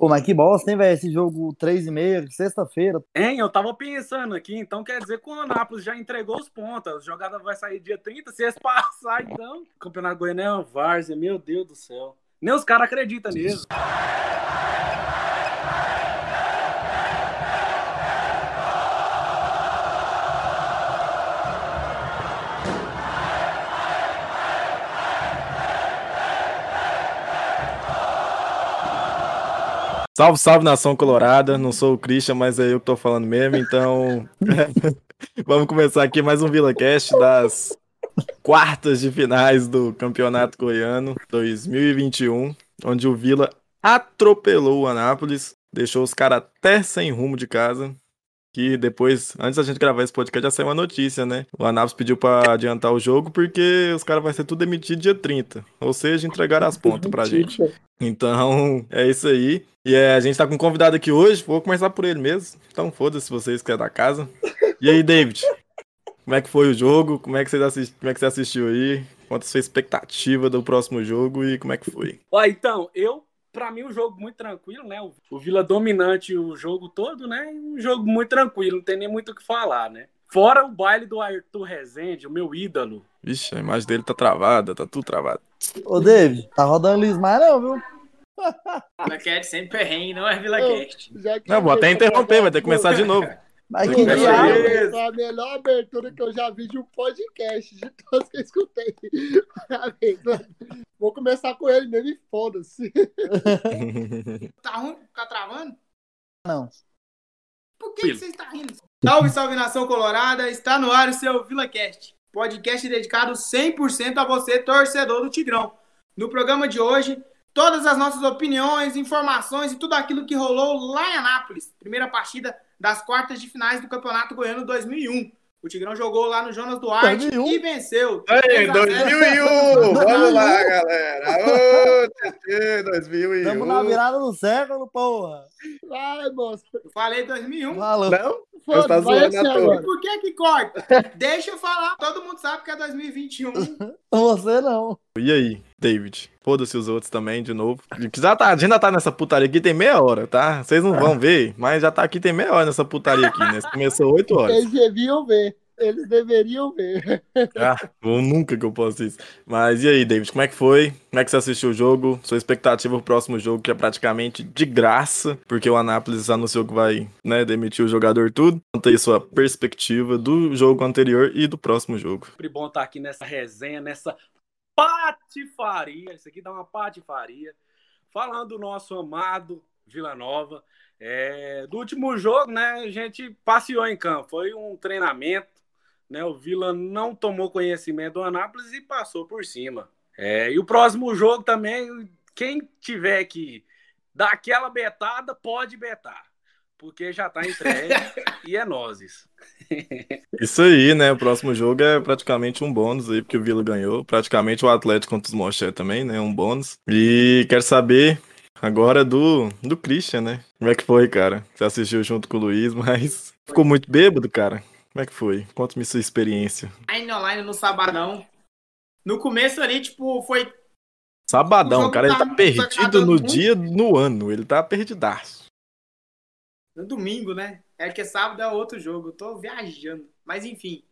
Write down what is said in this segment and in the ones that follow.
Pô, mas que bosta, hein, velho? Esse jogo 3 e meia, sexta-feira. Hein, eu tava pensando aqui, então quer dizer que o Anápolis já entregou os pontos. A jogada vai sair dia 30, se eles passar, então. Campeonato Goiano é uma várzea, meu Deus do céu. Nem os caras acreditam nisso. Salve, salve nação colorada. Não sou o Christian, mas é eu que tô falando mesmo. Então, vamos começar aqui mais um VilaCast das quartas de finais do Campeonato Goiano 2021, onde o Vila atropelou o Anápolis, deixou os caras até sem rumo de casa. Que depois, antes da gente gravar esse podcast, já saiu uma notícia, né? O Anápolis pediu pra adiantar o jogo porque os caras vão ser tudo demitido dia 30. Ou seja, entregaram as pontas pra gente. Então, é isso aí. E é, a gente tá com um convidado aqui hoje. Vou começar por ele mesmo. Então, foda-se vocês que é da casa. E aí, David? Como é que foi o jogo? Como é que você, assist... como é que você assistiu aí? Quanto a sua expectativa do próximo jogo e como é que foi? Ó, então, eu, pra mim, um jogo muito tranquilo, né? O Vila dominante o jogo todo, né? Um jogo muito tranquilo, não tem nem muito o que falar, né? Fora o baile do Arthur Rezende, o meu ídolo. Vixe, a imagem dele tá travada, tá tudo travado. Ô, David, tá rodando Lismar não, viu? VilaCast sempre perrengue, não é VilaCast. Não, vou até interromper, vai ter que começar de novo. Mas que diabo? ver. Foi a melhor abertura que eu já vi de um podcast de todos que eu escutei. Parabéns, mano. Vou começar com ele mesmo e foda-se. Tá ruim? Tá travando? Não. Por que, que você está rindo? Salve, salve nação colorada! Está no ar o seu VilaCast, podcast dedicado 100% a você, torcedor do Tigrão. No programa de hoje, todas as nossas opiniões, informações e tudo aquilo que rolou lá em Anápolis, primeira partida das quartas de finais do Campeonato Goiano 2001. O Tigrão jogou lá no Jonas Duarte 2001? e venceu. Aí, 3 a 0. 2001! Vamos lá, galera! Ô, TT, 2001! Tamo na virada do século, porra. Vai, moço. Eu falei 2001. Falou. Não? Foda, tá vai zoando assim agora. Por que que corta? Deixa eu falar. Todo mundo sabe que é 2021. Você não. E aí, David? Foda-se os outros também, de novo. Já tá, a gente ainda tá nessa putaria aqui tem meia hora, tá? Vocês não vão ver, mas já tá aqui tem meia hora nessa putaria aqui, né? Começou 8 horas. Eles deviam ver. Eles deveriam ver. Ah, nunca que eu posso isso. Mas e aí, David, como é que foi? Como é que você assistiu o jogo? Sua expectativa pro próximo jogo, que é praticamente de graça, porque o Anápolis anunciou que vai, né, demitir o jogador tudo. Conta aí sua perspectiva do jogo anterior e do próximo jogo. Sempre bom estar aqui nessa resenha, nessa patifaria. Isso aqui dá uma patifaria. Falando do nosso amado Vila Nova. É, do último jogo, né? A gente passeou em campo. Foi um treinamento. Né, o Vila não tomou conhecimento do Anápolis e passou por cima. É, e o próximo jogo também, quem tiver que dar aquela betada, pode betar. Porque já tá entregue e é nozes. Isso aí, né? O próximo jogo é praticamente um bônus aí, porque o Vila ganhou. Praticamente o Atlético contra os Moché também, né? Um bônus. E quero saber agora do, do Christian, né? Como é que foi, cara? Você assistiu junto com o Luiz, mas ficou muito bêbado, cara. Como é que foi? Conta-me sua experiência. Online online no sabadão. No começo ali, tipo, foi. O Sabadão, jogo cara, ele tá tá perdido no muito. dia, no ano. Ele tá perdidaço. No domingo, né? É que sábado é outro jogo. Eu tô viajando. Mas enfim.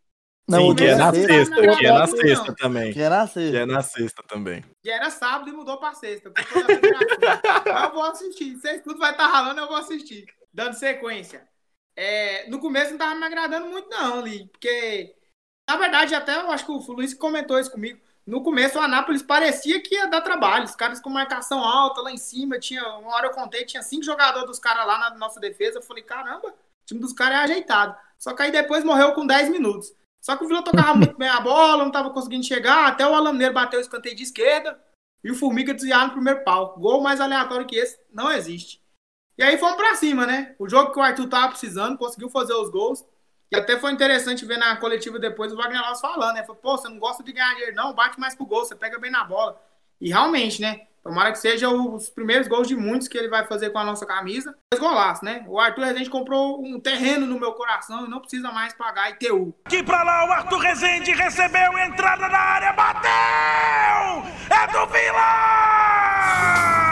Não, Sim, o que é na sexta. que é na não, sexta não. também. Que era Que sexta. é na sexta também. Já era sábado e mudou pra sexta. eu vou assistir. Se tudo vai estar ralando, eu vou assistir. Dando sequência. É, no começo não tava me agradando muito, não, ali. Porque, na verdade, até eu acho que o Luiz comentou isso comigo. No começo, o Anápolis parecia que ia dar trabalho. Os caras com marcação alta lá em cima. Tinha, uma hora eu contei, tinha cinco jogadores dos caras lá na nossa defesa. Eu falei, caramba, o time dos caras é ajeitado. Só que aí depois morreu com 10 minutos. Só que o Vila tocava muito bem a bola, não tava conseguindo chegar. Até o Alan Mineiro bateu o escanteio de esquerda. E o Formiga desviar no primeiro pau. Gol mais aleatório que esse não existe. E aí fomos pra cima, né? O jogo que o Arthur tava precisando, conseguiu fazer os gols. E até foi interessante ver na coletiva depois o Wagner Laus falando, né? Falou, pô, você não gosta de ganhar dinheiro, não, bate mais pro gol, você pega bem na bola. E realmente, né? Tomara que seja os primeiros gols de muitos que ele vai fazer com a nossa camisa. Dois golaços, né? O Arthur Rezende comprou um terreno no meu coração e não precisa mais pagar ITU. Aqui pra lá, o Arthur Rezende recebeu entrada na área, bateu! É do Vila!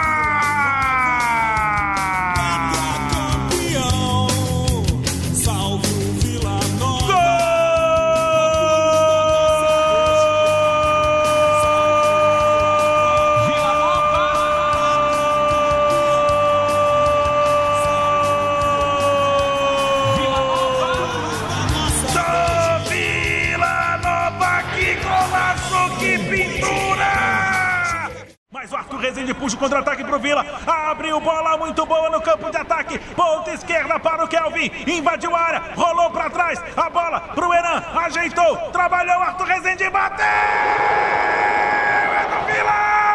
Rezende puxa o contra-ataque pro Vila. Abriu bola muito boa no campo de ataque. Ponta esquerda para o Kelvin. Invadiu a área. Rolou para trás. A bola pro Enan. Ajeitou. Trabalhou. Arthur Rezende bateu. É do Vila.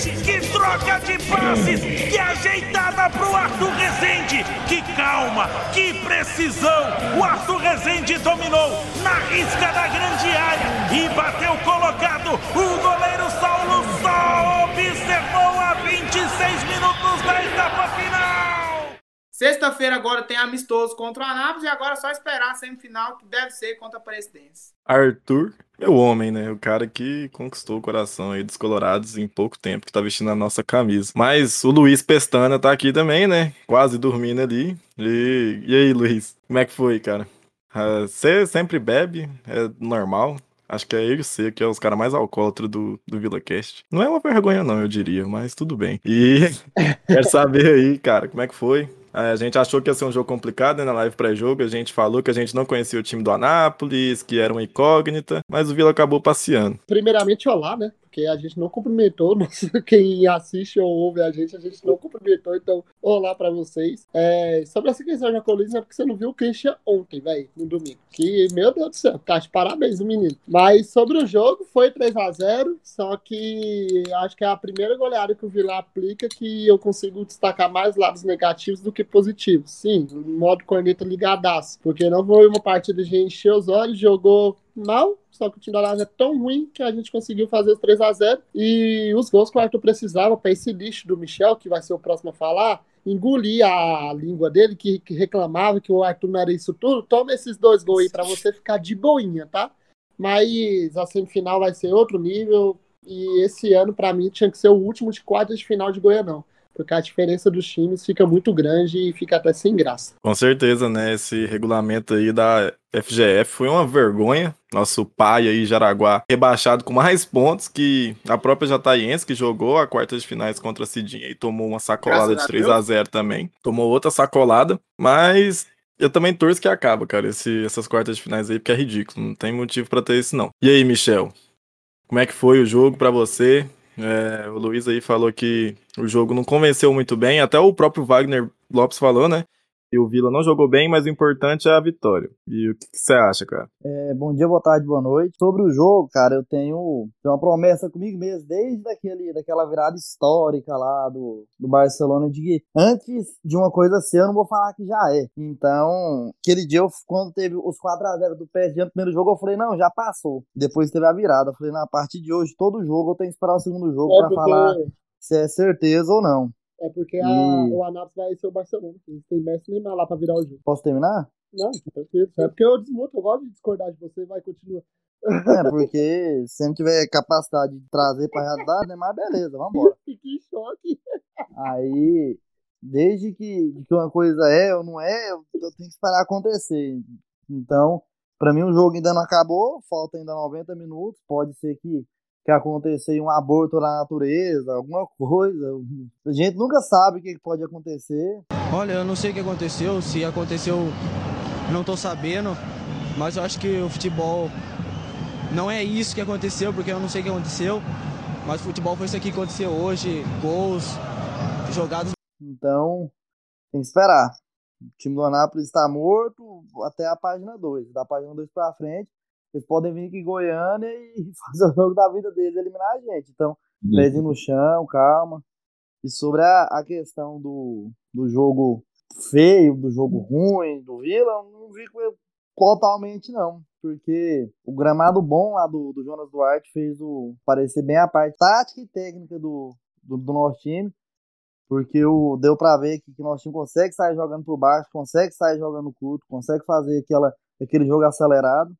Que troca de passes! Que ajeitada pro Arthur Rezende! Que calma! Que precisão! O Arthur Rezende dominou na risca da grande área e bateu colocado. O goleiro Saulo só observou a 26 minutos da etapa final! Sexta-feira agora tem amistoso contra o Anápolis e agora é só esperar a semifinal, que deve ser contra a Presidência. Arthur, meu homem, né? O cara que conquistou o coração aí dos colorados em pouco tempo, que tá vestindo a nossa camisa. Mas o Luiz Pestana tá aqui também, né? Quase dormindo ali. E, e aí, Luiz? Como é que foi, cara? Ah, Você sempre bebe? É normal? Acho que é eu e você, que é os caras mais alcoólatros do, do VilaCast. Não é uma vergonha, não, eu diria, mas tudo bem. E quero saber aí, cara, como é que foi? É, A gente achou que ia ser um jogo complicado né, na live pré-jogo. A gente falou que a gente não conhecia o time do Anápolis, que era uma incógnita, mas o Vila acabou passeando. Primeiramente, olá, né? Porque a gente não cumprimentou, quem assiste ou ouve a gente, a gente não cumprimentou, então olá pra vocês. É, sobre essa questão da coluna, é porque você não viu o Christian ontem, velho, no domingo. Que, meu Deus do céu, tá de parabéns o menino. Mas sobre o jogo, foi 3 a 0 só que acho que é a primeira goleada que o Vila aplica que eu consigo destacar mais lados negativos do que positivos. Sim, modo corneta ligadaço, porque não foi uma partida de encher os olhos, jogou mal, só que o time da Lazio é tão ruim que a gente conseguiu fazer os 3 a 0 e os gols que o Arthur precisava para esse lixo do Michel, que vai ser o próximo a falar, engolir a língua dele, que, que reclamava que o Arthur não era isso tudo. Toma esses dois gols aí para você ficar de boinha, tá? Mas a semifinal vai ser outro nível e esse ano, para mim, tinha que ser o último de quartas de final de Goianão. Porque a diferença dos times fica muito grande e fica até sem graça. Com certeza, né? Esse regulamento aí da FGF foi uma vergonha. Nosso pai aí, Jaraguá, rebaixado com mais pontos que a própria Jataiense, que jogou a quarta de finais contra a Cidinha e tomou uma sacolada Graças de a 3 a 0 também. Tomou outra sacolada, mas eu também torço que acaba, cara, esse- essas quartas de finais aí, porque é ridículo. Não tem motivo pra ter isso, não. E aí, Michel? Como é que foi o jogo pra você? É, o Luiz aí falou que o jogo não convenceu muito bem, até o próprio Wagner Lopes falou, né? E o Vila não jogou bem, mas o importante é a vitória. E o que você acha, cara? É, bom dia, boa tarde, boa noite. Sobre o jogo, cara, eu tenho, tenho uma promessa comigo mesmo, desde aquele, daquela virada histórica lá do, do Barcelona, de que antes de uma coisa ser, eu não vou falar que já é. Então, aquele dia, eu, quando teve os 4x0 do PSG no primeiro jogo, eu falei, não, já passou. Depois teve a virada. Eu falei, na partir de hoje, todo jogo eu tenho que esperar o segundo jogo É pra falar se é certeza ou não. É porque a- E- o Anápolis vai ser o Barcelona. Eles têm Messi e Neymar lá pra virar o jogo. Posso terminar? Não, tá tranquilo. É porque eu desmuto, eu gosto de discordar de você, vai, continua. É, porque se não tiver capacidade de trazer pra realidade, né, mas beleza, vambora. Fiquei em choque. Aí, desde que, que uma coisa é ou não é, eu, eu tenho que esperar acontecer. Então, pra mim o jogo ainda não acabou, falta ainda 90 minutos, pode ser que, que aconteça aí um aborto na natureza, alguma coisa. A gente nunca sabe o que pode acontecer. Olha, eu não sei o que aconteceu, se aconteceu, não tô sabendo, mas eu acho que o futebol não é isso que aconteceu, porque eu não sei o que aconteceu, mas o futebol foi isso aqui que aconteceu hoje, gols, jogadas Então, tem que esperar. O time do Anápolis está morto até a página 2. Da página 2 pra frente, eles podem vir aqui em Goiânia e fazer o jogo da vida deles eliminar a gente. Então, pezinho no chão, calma. E sobre a, a questão do, do jogo feio, do jogo ruim, do Vila, eu não vi totalmente não. Porque o gramado bom lá do, do Jonas Duarte fez o parecer bem a parte tática e técnica do, do, do nosso time. Porque o, deu pra ver que, que nosso time consegue sair jogando por baixo, consegue sair jogando curto, consegue fazer aquela, aquele jogo acelerado.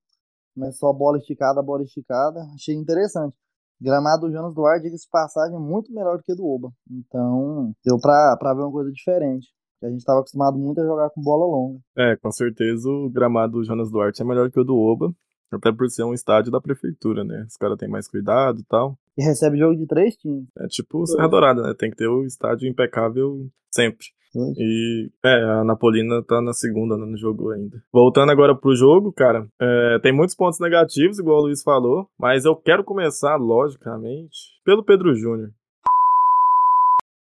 Não é só bola esticada, bola esticada. Achei interessante. Gramado do Jonas Duarte, diga-se passagem, muito melhor do que do Oba. Então, deu pra, pra ver uma coisa diferente. A gente estava acostumado muito a jogar com bola longa. É, com certeza o gramado do Jonas Duarte é melhor que o do Oba. Até por ser um estádio da prefeitura, né? Os caras têm mais cuidado e tal. E recebe jogo de três times. É tipo Serra Dourada, né? Tem que ter o estádio impecável sempre. E é, a Napolina tá na segunda né, no jogo ainda. Voltando agora pro jogo, cara, é, tem muitos pontos negativos, igual o Luiz falou, mas eu quero começar, logicamente, pelo Pedro Júnior.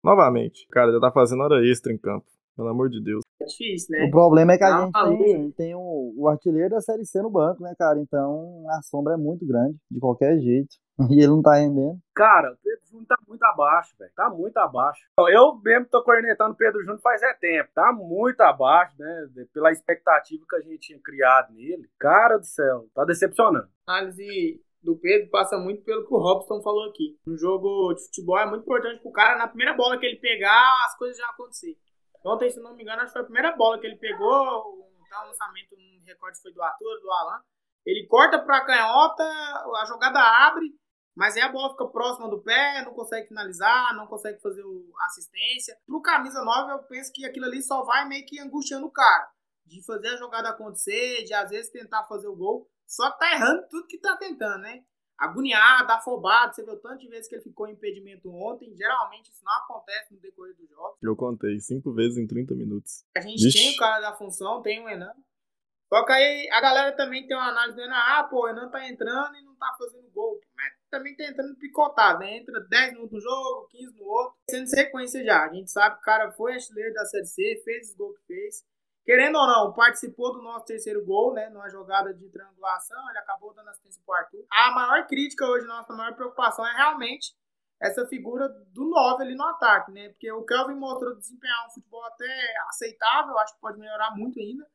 Novamente, cara, já tá fazendo hora extra em campo. Pelo amor de Deus. É difícil, né? O problema é que a Não, gente falou. tem, tem o, o artilheiro da Série C no banco, né, cara? Então a sombra é muito grande, de qualquer jeito. E ele não tá rendendo. Cara, o Pedro Júnior tá muito abaixo, velho. Tá muito abaixo. Eu mesmo tô cornetando o Pedro Júnior faz é tempo. Tá muito abaixo, né? Pela expectativa que a gente tinha criado nele. Cara do céu, tá decepcionando. A análise do Pedro passa muito pelo que o Robson falou aqui. No jogo de futebol é muito importante pro cara, na primeira bola que ele pegar, as coisas já acontecer. Ontem, se não me engano, acho que foi a primeira bola que ele pegou, um lançamento, um recorde foi do Arthur, do Alan. Ele corta pra canhota, a jogada abre, mas aí a bola fica próxima do pé, não consegue finalizar, não consegue fazer a assistência. Pro camisa 9, eu penso que aquilo ali só vai meio que angustiando o cara. De fazer a jogada acontecer, de às vezes tentar fazer o gol. Só que tá errando tudo que tá tentando, né? Agoniado, afobado. Você viu o tanto de vezes que ele ficou em impedimento ontem. Geralmente isso não acontece no decorrer do jogo. Eu contei cinco vezes em 30 minutos. A gente Vixe. tem o cara da função, tem o Enan. Só que aí a galera também tem uma análise do Enan. Ah, pô, o Enan tá entrando e não tá fazendo gol. Mas também tá entrando picotado, né? Entra 10 minutos no jogo, 15 no outro. Sendo sequência já. A gente sabe que o cara foi artilheiro da Série C, fez os gols que fez. Querendo ou não, participou do nosso terceiro gol, né? Numa jogada de triangulação, ele acabou dando assistência pro Arthur. A maior crítica hoje, nossa maior preocupação é realmente essa figura do 9 ali no ataque, né? Porque o Kelvin mostrou desempenhar um futebol até aceitável, acho que pode melhorar muito ainda.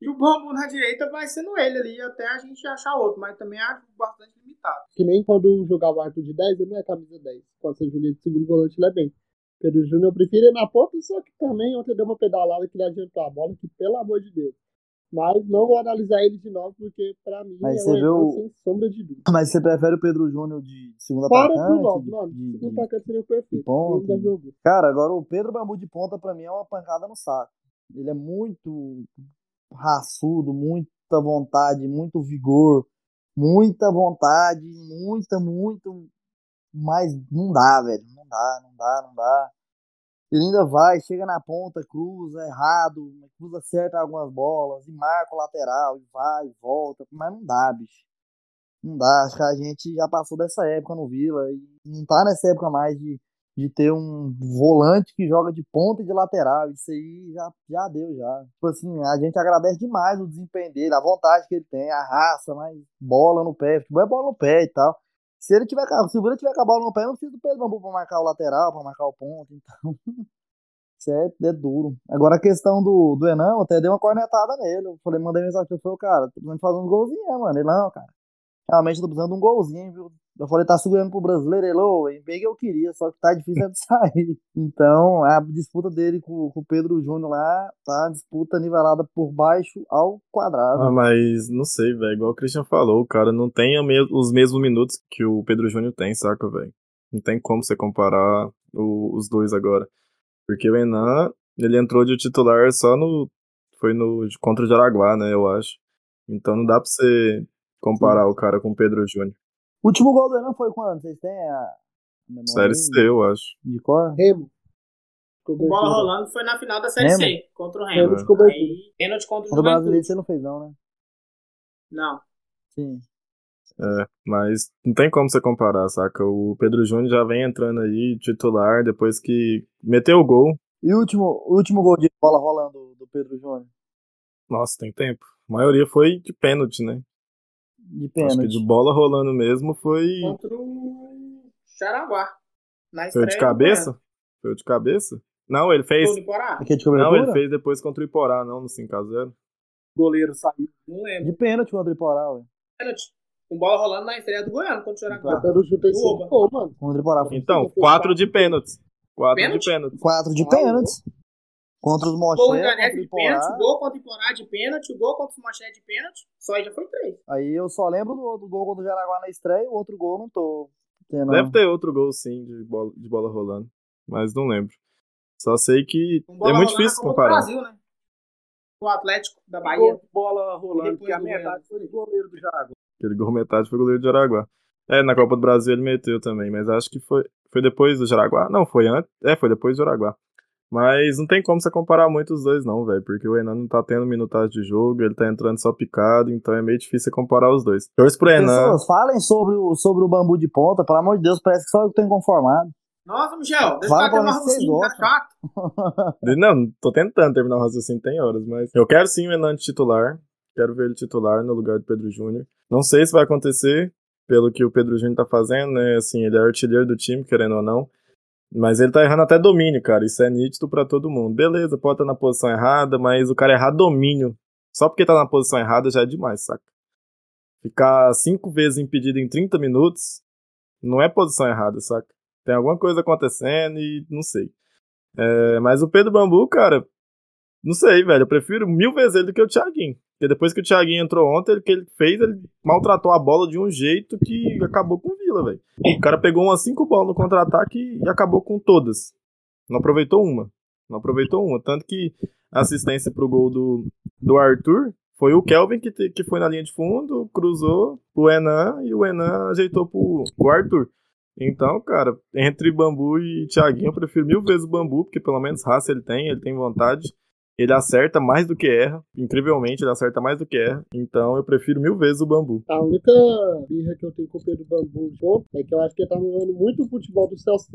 E o bambu na direita vai sendo ele ali, até a gente achar outro, mas também acho bastante limitado. Que nem quando jogava o Arthur de 10, ele não é camisa 10. Quando você joga de segundo volante, ele é bem. Pedro Júnior eu prefiro ir na ponta, só que também ontem deu uma pedalada que ele adiantou a bola, que pelo amor de Deus. Mas não vou analisar ele de novo, porque pra mim Mas é você um o- sem sombra de dúvida. Mas você prefere o Pedro Júnior de segundo Fora do atacante? 9, de- mano. de- Segundo de- atacante seria o perfeito. jogou. Cara, agora o Pedro Bambu de ponta pra mim é uma pancada no saco. Ele é muito raçudo, muita vontade, muito vigor, muita vontade, muita, muito. Mas não dá, velho. Não dá, não dá, não dá. Ele ainda vai, chega na ponta, cruza errado, cruza certo algumas bolas, e marca o lateral, e vai, e volta, mas não dá, bicho. Não dá, acho que a gente já passou dessa época no Vila, e não tá nessa época mais de, de ter um volante que joga de ponta e de lateral, isso aí já, já deu, já. Tipo assim, a gente agradece demais o desempenho dele, a vontade que ele tem, a raça, mas bola no pé, futebol é bola no pé e tal. Se ele tiver, se o tiver com a bola no pé, não precisa do Pedro Bambu pra marcar o lateral, pra marcar o ponto, então. Isso é, é duro. Agora a questão do, do Enan, eu até dei uma cornetada nele. Eu falei, mandei mensagem falei, cara, tô precisando fazer um golzinho, né, mano? Ele, não, cara. Realmente tô precisando de um golzinho, viu? Eu falei, tá segurando pro brasileiro, é bem que eu queria, só que tá difícil de sair. Então, a disputa dele com, o Pedro Júnior lá, tá disputa nivelada por baixo ao quadrado. Ah, mas não sei, velho. Igual o Christian falou, o cara não tem os mesmos minutos que o Pedro Júnior tem, saca, velho? Não tem como você comparar o- os dois agora. Porque o Enan, ele entrou de titular só no. Foi no contra o Jaraguá, né, eu acho. Então não dá pra você comparar o cara com o Pedro Júnior. O último gol do Enan foi quando? Vocês têm a memória Série C, eu acho. de cor? Remo. O bola rolando foi na final da Série Remo? C, contra o Remo Remo. de cobertura. Aí, pênalti contra o Contra o brasileiro Juventude. você não fez, não, né? Não. Sim. É, mas não tem como você comparar, saca? O Pedro Júnior já vem entrando aí, titular, depois que meteu o gol. E o último, o último gol de bola rolando do Pedro Júnior? Nossa, tem tempo. A maioria foi de pênalti, né? De Acho que pênalti. de bola rolando mesmo foi. Contra o Jaraguá. Na Foi estreia de cabeça? Foi de cabeça? Não, ele fez. Gol de Porá? Aqui de Não, ele fez depois contra o Iporá, não, no 5x0. O goleiro saiu. Não lembro. De pênalti contra o Iporá, ué. Pênalti. Com bola rolando na estreia do Goiano contra o Jaraguá. Oba. mano. Contra o Iporá. foi Então, fez quatro quatro. de pênaltis. Quatro Pênalti? de pênaltis. Quatro de pênaltis. Contra os Gol Moché, do contra de pênalti, gol contra o Iporá de pênalti, o gol contra o Moché de pênalti. Só aí já foi três. Aí eu só lembro do, do gol contra o Jaraguá na estreia, o outro gol não tô ter, não. Deve ter outro gol, sim, de bola, de bola rolando. Mas não lembro. Só sei que é muito difícil do comparar. Brasil, né? O Atlético da Gol Bahia. de bola rolando, porque a do metade foi do goleiro do Jaguar. Aquele gol metade foi o goleiro de Jaraguá. É, na Copa do Brasil ele meteu também, mas acho que foi, foi depois do Jaraguá. Não, foi antes. É, foi depois do Jaraguá. Mas não tem como você comparar muito os dois, não, velho. Porque o Enan não tá tendo minutagem de jogo, ele tá entrando só picado, então é meio difícil você comparar os dois. Torço pro Enan. Pessoas, falem sobre o, sobre o bambu de ponta, pelo amor de Deus, parece que só eu que tô inconformado. Nossa, Michel, deixa eu se vocês raciocínio, tá chato. Não, não tô tentando terminar o raciocínio, tem horas, mas. Eu quero sim o Enan de titular. Quero ver ele titular no lugar do Pedro Júnior. Não sei se vai acontecer, pelo que o Pedro Júnior tá fazendo, né? Assim, ele é artilheiro do time, querendo ou não. Mas ele tá errando até domínio, cara. Isso é nítido pra todo mundo. Beleza, pode estar na posição errada, mas o cara errar domínio. Só porque tá na posição errada já é demais, saca? Ficar cinco vezes impedido em 30 minutos não é posição errada, saca? Tem alguma coisa acontecendo e não sei. É, mas o Pedro Bambu, cara, não sei, velho. Eu prefiro mil vezes ele do que o Thiaguinho. Porque depois que o Thiaguinho entrou ontem, o que ele fez, ele maltratou a bola de um jeito que acabou com o Vila, velho. O cara pegou umas cinco bolas no contra-ataque e acabou com todas. Não aproveitou uma. Não aproveitou uma. Tanto que a assistência pro gol do, do Arthur foi o Kelvin que, que foi na linha de fundo, cruzou pro Enan e o Enan ajeitou pro, pro Arthur. Então, cara, entre Bambu e Thiaguinho, eu prefiro mil vezes o Bambu, porque pelo menos raça ele tem, ele tem vontade. Ele acerta mais do que erra. Incrivelmente, ele acerta mais do que erra. Então, eu prefiro mil vezes o Bambu. A única birra que eu tenho com o Pedro Bambu é que eu acho que ele tá jogando muito o futebol do Celso.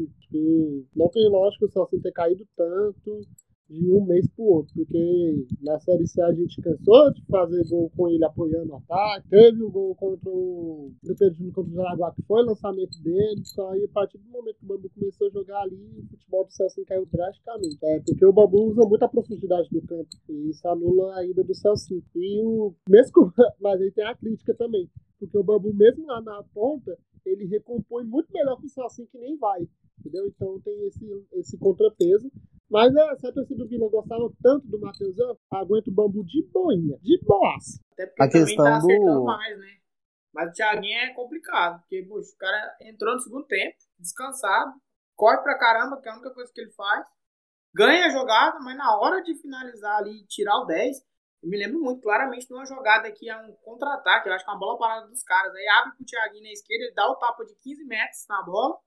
Não tem lógica o Celso ter caído tanto de um mês pro outro, porque na Série C a gente cansou de fazer gol com ele apoiando o ataque, teve o gol contra o Pedro contra o Jaraguá, que foi o lançamento dele, só aí a partir do momento que o Bambu começou a jogar ali, o futebol do Celso caiu drasticamente. É, porque o Bambu usa muito a profundidade do campo, e isso anula a ida do Celso. E o mesmo mas aí tem a crítica também, porque o Bambu mesmo lá na ponta, ele recompõe muito melhor que o Celso que nem vai, entendeu? Então tem esse, esse contrapeso. Mas é, se a torcida do Vila gostava tanto do Matheusão, aguenta o bambu de boinha, de boas. Até porque A também questão tá acertando do- mais, né? Mas o Thiaguinho é complicado, porque poxa, o cara entrou no segundo tempo, descansado, corre pra caramba, que é a única coisa que ele faz, ganha a jogada, mas na hora de finalizar ali e tirar o 10, eu me lembro muito claramente de uma jogada que é um contra-ataque, eu acho que é uma bola parada dos caras. Aí abre pro Thiaguinho na esquerda, ele dá o tapa de 15 metros na bola,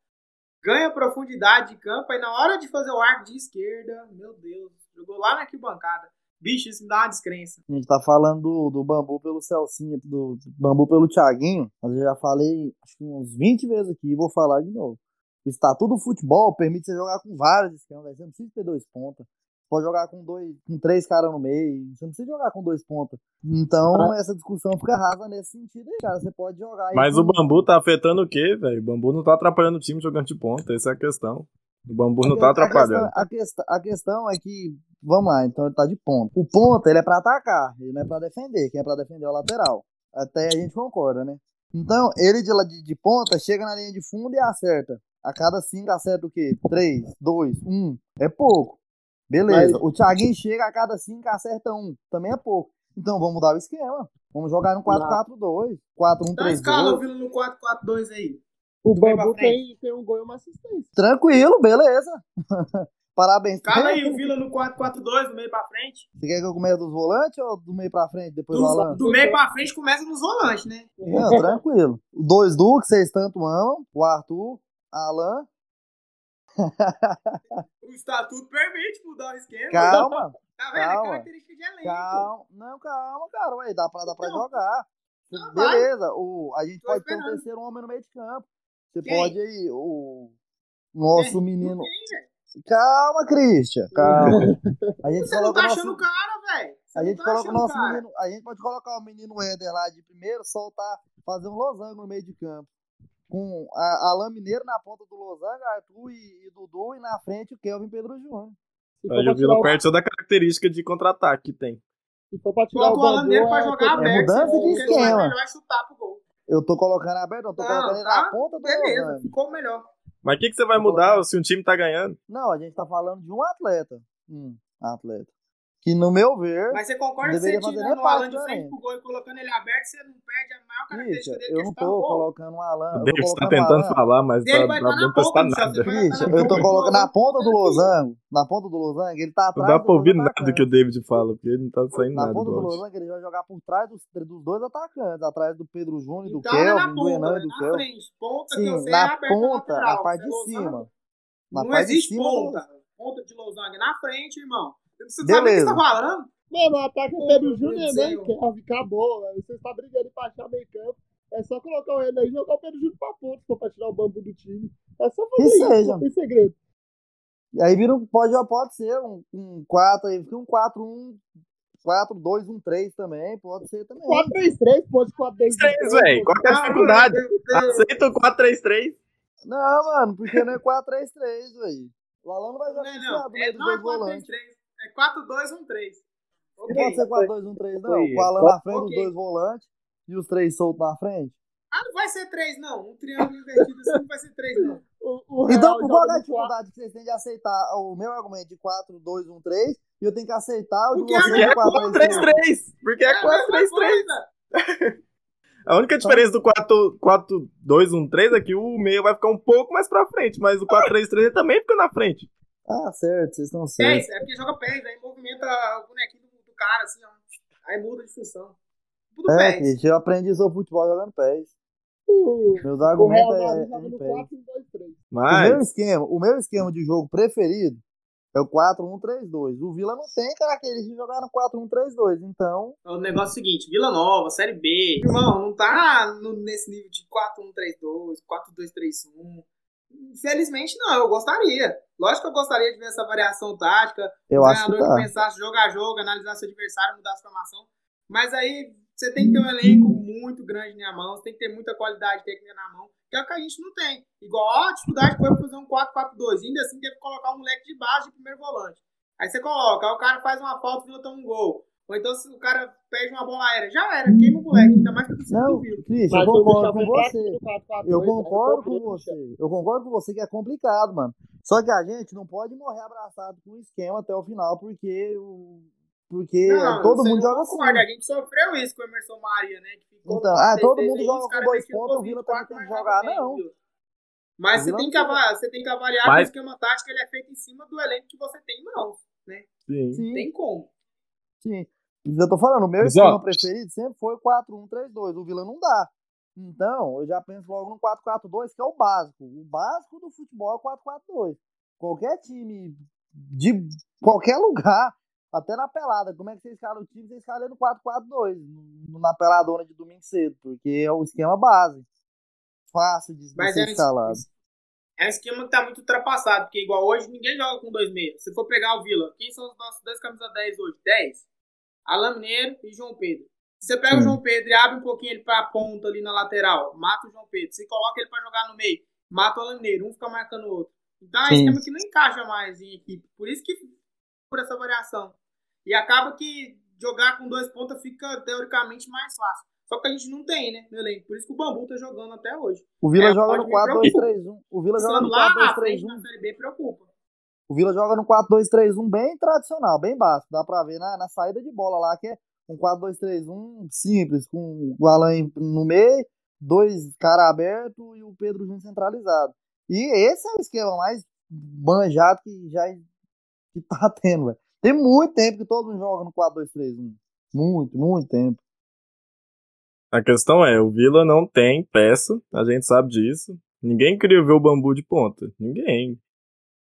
ganha profundidade de campo, aí na hora de fazer o arco de esquerda, meu Deus, jogou lá na arquibancada. Bicho, isso me dá uma descrença. A gente tá falando do, do bambu pelo Celcinho, do, do bambu pelo Thiaguinho, mas eu já falei acho que uns 20 vezes aqui e vou falar de novo. O estatuto do futebol permite você jogar com vários esquemas, você não precisa ter dois pontas. Pode jogar com dois, com três caras no meio, você não precisa jogar com dois pontas. Então, essa discussão fica rasa nesse sentido aí, cara. Você pode jogar Mas com- o Bambu tá afetando o quê, velho? O Bambu não tá atrapalhando o time jogando de ponta, essa é a questão. O Bambu não A tá atrapalhando. A questão, a questão é que, vamos lá, então ele tá de ponta. O ponta, ele é pra atacar, ele não é pra defender. Quem é pra defender é o lateral. Até a gente concorda, né? Então, ele de, de, de ponta chega na linha de fundo e acerta. A cada cinco acerta o quê? Três, dois, um. É pouco. Beleza. O Thiaguinho chega a cada cinco acerta um. Também é pouco. Então vamos mudar o esquema. Vamos jogar no 4-4-2. 4-1-3-2. Então escala o Vila no 4-4-2 aí. O bambu tem, tem um gol e uma assistência. Tranquilo, beleza. Parabéns. Escala aí o Vila no 4-4-2, do meio pra frente. Você quer que eu comece dos volantes ou do meio pra frente, depois do Do, Alan? do meio pra frente começa nos volantes, né? Não, tranquilo. Dois Du, que vocês tanto amam, o Arthur, Alan. O estatuto permite mudar o esquema. Calma, Tá vendo? É calma. característica de elenco. calma. Não, calma, cara. Ué, dá pra, dá pra jogar. vai. Beleza, o, a gente Tô pode ter um esperando. terceiro homem no meio de campo. Você Quem? pode aí, o nosso Quem? menino. Não velho. Calma, Christian, calma. A gente Você não tá o nosso. achando o cara, velho. A não gente tá coloca o nosso cara. menino. A gente pode colocar o menino Éder lá de primeiro, soltar, fazer um losango no meio de campo. Com a Alan Mineiro na ponta do losango, Arthur e, e Dudu, e na frente o Kelvin Pedro for Aí o Vila perde toda a característica de contra-ataque que tem. se for pra tirar Bota o Mineiro pra é jogar é aberto. mudança de esquema. Ele vai chutar pro gol. Eu tô colocando aberto, eu tô Não, colocando ele tá, na ponta do Beleza, losango. ficou melhor. Mas o que, que você vai mudar se um time tá ganhando? Não, a gente tá falando de um atleta. Um atleta. Que no meu ver, Mas você concorda que você tirando o Alan de frente pro gol e colocando ele aberto, você não perde a maior característica dele, eu é não no tô gol. colocando Alan. O eu tô David tá colocando tentando Alan. falar, mas Ele tá, vai tá, na não prestar do nada. Na eu tô do colocando na ponta do losango, na ponta do losango, ele tá Não atrás dá dos pra ouvir nada que o. David fala, porque ele não tá saindo Na nada ponta do do losango, ele vai jogar por trás dos, dos dois atacantes, atrás do Pedro Júnior, do Então é na Kelvin, do ponta, Renan né? e do na Kelvin. frente. Ponta que eu Sim, sei é na na ponta, na parte É de cima. Na Não parte de existe cima do ponta. Ponta de losango é na frente, irmão. Você sabe o que Beleza. você tá falando? Mano, o ataque é meu Júnior céu. quer, acabou, velho. Você está brigando pra achar meio campo. É só colocar o aí e jogar o Pedro Júnior pra ponta, pra tirar o bambu do time. É só Que fazer isso, seja. não tem segredo. E aí vira um, pode, pode ser um, um 4, aí fica um 4, 1, 4, 2, 1, 3 também, pode ser também. 4-3-3, pode 4-2-3. 3, velho. Qual que é a Ah, dificuldade? Aceita o 4-3-3. Não, mano, porque não é 4, 3, 3, velho. O Alan não vai Não, jogar é, não. no É, meio dos não é dois volantes. 4-3-3. É 4-2-1-3. Não Ok. pode ser 4, 2, 1, 3, não. Foi, Com o Alan na frente ok. dos dois volantes e os três soltos na frente. Ah, não vai ser 3, não. Um triângulo invertido assim não vai ser 3, não. O, o Então, por qual é a dificuldade que vocês têm de aceitar o meu argumento de 4, 2, 1, 3 e eu tenho que aceitar o de Porque vocês Porque é de 4, 3, 3? 4-3-3. Porque é É a mesma 4-3-3. coisa. A única diferença do 4-2-1-3 é que o meio vai ficar um pouco mais pra frente, mas o 4-3-3 ele também fica na frente. Ah, certo, vocês estão certos. é porque joga pés, aí movimenta o bonequinho do, do cara, assim, ó. Aí muda de função. Tudo É, pés. Cristian, eu aprendi sobre futebol jogando pés. O Meus argumentos é, é no em pés. 4-2-3. O meu, Mas, esquema, o meu esquema de jogo preferido é o 4-1-3-2. O Vila não tem característica de jogar no 4-1-3-2, então. O negócio é o seguinte, Vila Nova, Série B. Irmão, não tá no- nesse nível de 4-1-3-2, 4-2-3-1. Infelizmente, não. Eu gostaria. Lógico que eu gostaria de ver essa variação tática. Eu o acho que tá. que pensasse jogo a jogo, analisar seu adversário, mudar a formação. Mas aí você tem que ter um elenco muito grande na mão, você tem que ter muita qualidade técnica na mão, que é o que a gente não tem. Igual a dificuldade foi fazer um 4-4-2. Ainda assim teve que colocar um moleque de base de primeiro volante. Aí você coloca, aí o cara faz uma falta e toma um gol. Ou então se o cara perde uma bola aérea, já era, queima o moleque, ainda mais que eu Não. Cristian, eu concordo com você. fraco no 4-4-2, Eu aí concordo com você. Eu concordo com você que é complicado, mano. Só que a gente não pode morrer abraçado com o esquema até o final, porque o. Porque Não, todo você mundo não joga concorda, assim. A gente sofreu isso com o Emerson Maria, né? Então, ah, todo 4-3-3 mundo joga com dois pontos, o Vila também 24, tem que mas jogar, não. viu? Mas você tem, que avaliar, você tem que avaliar Mas- que o esquema tático ele é feito em cima do elenco que você tem em mãos. sim. Sim, Tem como. Sim. Mas Eu tô falando, o meu Mas, esquema ó, preferido sempre foi o 4-1-3-2. O Vila não dá. Então, eu já penso logo no 4-4-2, que é o básico. O básico do futebol é o 4-4-2. Qualquer time de qualquer lugar, até na pelada, como é que você escala o time? Você escala no 4-4-2, no- na peladona de domingo cedo, porque é o esquema base. Fácil de, Mas ser é um, escalado. é um esquema que tá muito ultrapassado, porque igual hoje ninguém joga com dois meias. Se for pegar o Vila, quem são os nossos dois camisas 10 hoje? 10. Alain Mineiro e João Pedro. Se você pega o Sim. João Pedro e abre um pouquinho ele pra ponta ali na lateral, mata o João Pedro. Se coloca ele pra jogar no meio, mata o Alain Mineiro. Um fica marcando o outro. Então é um esquema que não encaixa mais em equipe. Por isso que por essa variação. E acaba que jogar com dois pontas fica teoricamente mais fácil. Só que a gente não tem, né, no elenco. Por isso que o Bambu tá jogando até hoje. O Vila É, joga no me preocupar. 4-2-3-1. O Vila joga no lá na frente 4-2-3-1. na Série B preocupa. O Vila joga no 4-2-3-1 bem tradicional, bem básico. Dá pra ver na, na saída de bola lá, que é um 4-2-3-1 simples, com o Alan no meio, dois caras abertos e o Pedro Júnior centralizado. E esse é o esquema mais manjado que já que tá tendo, velho. Tem muito tempo que todo mundo joga no 4-2-3-1. Muito, muito tempo. A questão é, o Vila não tem peça, a gente sabe disso. Ninguém queria ver o bambu de ponta. Ninguém.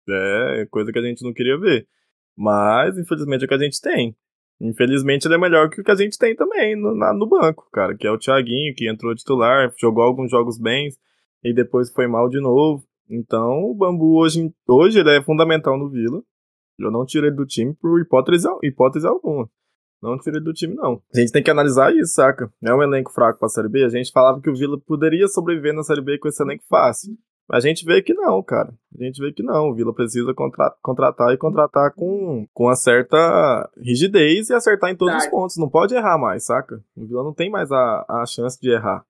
É coisa que a gente não queria ver. Mas, infelizmente, é o que a gente tem. Infelizmente, ele é melhor que o que a gente tem também no, na- no banco, cara. Que é o Thiaguinho, que entrou titular, jogou alguns jogos bens e depois foi mal de novo. Então, o bambu hoje, hoje ele é fundamental no Vila. Eu não tiro ele do time por hipótese, hipótese alguma. Não tiro ele do time, não. A gente tem que analisar isso, saca? É um elenco fraco pra Série B. A gente falava que o Vila poderia sobreviver na Série B com esse elenco fácil. Mas a gente vê que não, cara. A gente vê que não. O Vila precisa contra- contratar e contratar com, com uma certa rigidez e acertar em todos os pontos. Não pode errar mais, saca? O Vila não tem mais a, a chance de errar.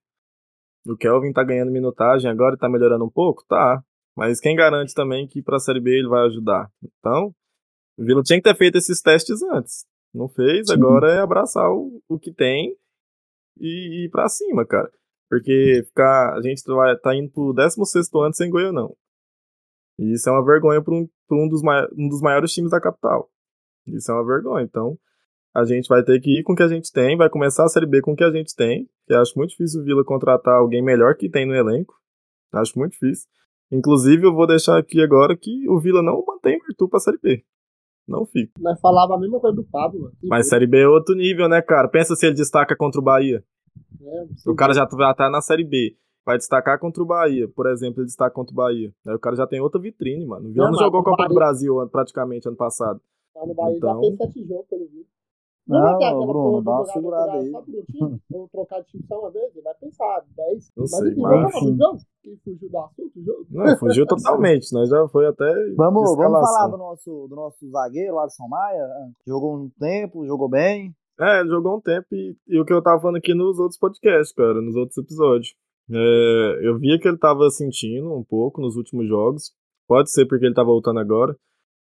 O Kelvin tá ganhando minutagem agora e tá melhorando um pouco? Tá. Mas quem garante também que pra Série B ele vai ajudar? Então, o Vila tinha que ter feito esses testes antes. Não fez, agora é abraçar o, o que tem e ir pra cima, cara. Porque ficar, a gente vai, tá indo pro 16 ano sem Goianão. E isso é uma vergonha para um, pra um, dos um dos maiores times da capital. Isso é uma vergonha. Então, a gente vai ter que ir com o que a gente tem, vai começar a Série B com o que a gente tem, que acho muito difícil o Vila contratar alguém melhor que tem no elenco. Acho muito difícil. Inclusive, eu vou deixar aqui agora que o Vila não mantém o Arthur pra Série B. Não fica. Nós falava a mesma coisa do Pablo, mano. Mas Série B é outro nível, né, cara? Pensa se ele destaca contra o Bahia. É, o cara já tá na Série B. Vai destacar contra o Bahia, por exemplo, ele destaca contra o Bahia. Aí o cara já tem outra vitrine, mano. O Vila não, não jogou Copa Bahia... do Brasil praticamente ano passado. Tá no Bahia então... já fez sete jogos pelo vídeo. Não, não Bruno, dá uma segurada aí. Vou trocar de time só uma vez, ele vai pensar, 10. Não sei, mas... Fugiu do assunto, jogo? Não, fugiu totalmente, nós já foi até Vamos, vamos falar do nosso, do nosso zagueiro, Alisson Maia, jogou um tempo, jogou bem. É, ele jogou um tempo e, e, o que eu tava falando aqui nos outros podcasts, cara, nos outros episódios. É, eu via que ele tava sentindo um pouco nos últimos jogos. Pode ser porque ele tá voltando agora.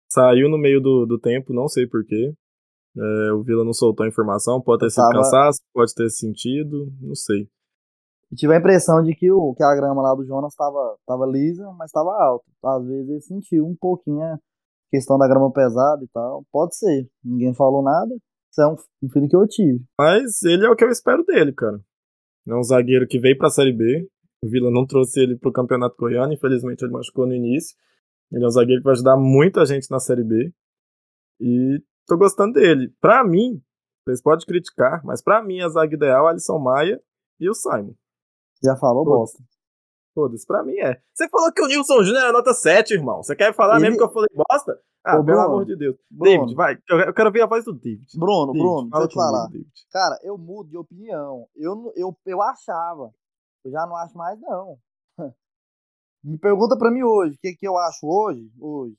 Saiu no meio do, do tempo, não sei porquê. É, o Vila não soltou a informação, pode ter sido tava... cansaço, pode ter sentido, não sei. E tive a impressão de que, o, que a grama lá do Jonas estava tava lisa, mas estava alta. Às vezes ele sentiu um pouquinho a questão da grama pesada e tal. Pode ser. Ninguém falou nada. É um, um filho que eu tive. Mas ele é o que eu espero dele, cara. É um zagueiro que veio pra Série B. O Vila não trouxe ele pro Campeonato Goiano, infelizmente ele machucou no início. Ele é um zagueiro que vai ajudar muita gente na Série B. E tô gostando dele. Pra mim, vocês podem criticar, mas pra mim a zaga ideal é Alisson Maia e o Simon. Já falou bosta. Foda-se, pra mim é. Você falou que o Nilson Júnior era nota 7, irmão. Você quer falar Ele... mesmo que eu falei bosta? Ah, Ô, pelo amor de Deus. Bruno, David, vai. Eu quero ver a voz do David. Bruno, David, Bruno, deixa eu te falar. David. Cara, eu mudo de opinião. Eu, eu, eu achava. Eu já não acho mais, não. Me pergunta pra mim hoje, o que, que eu acho hoje? Hoje.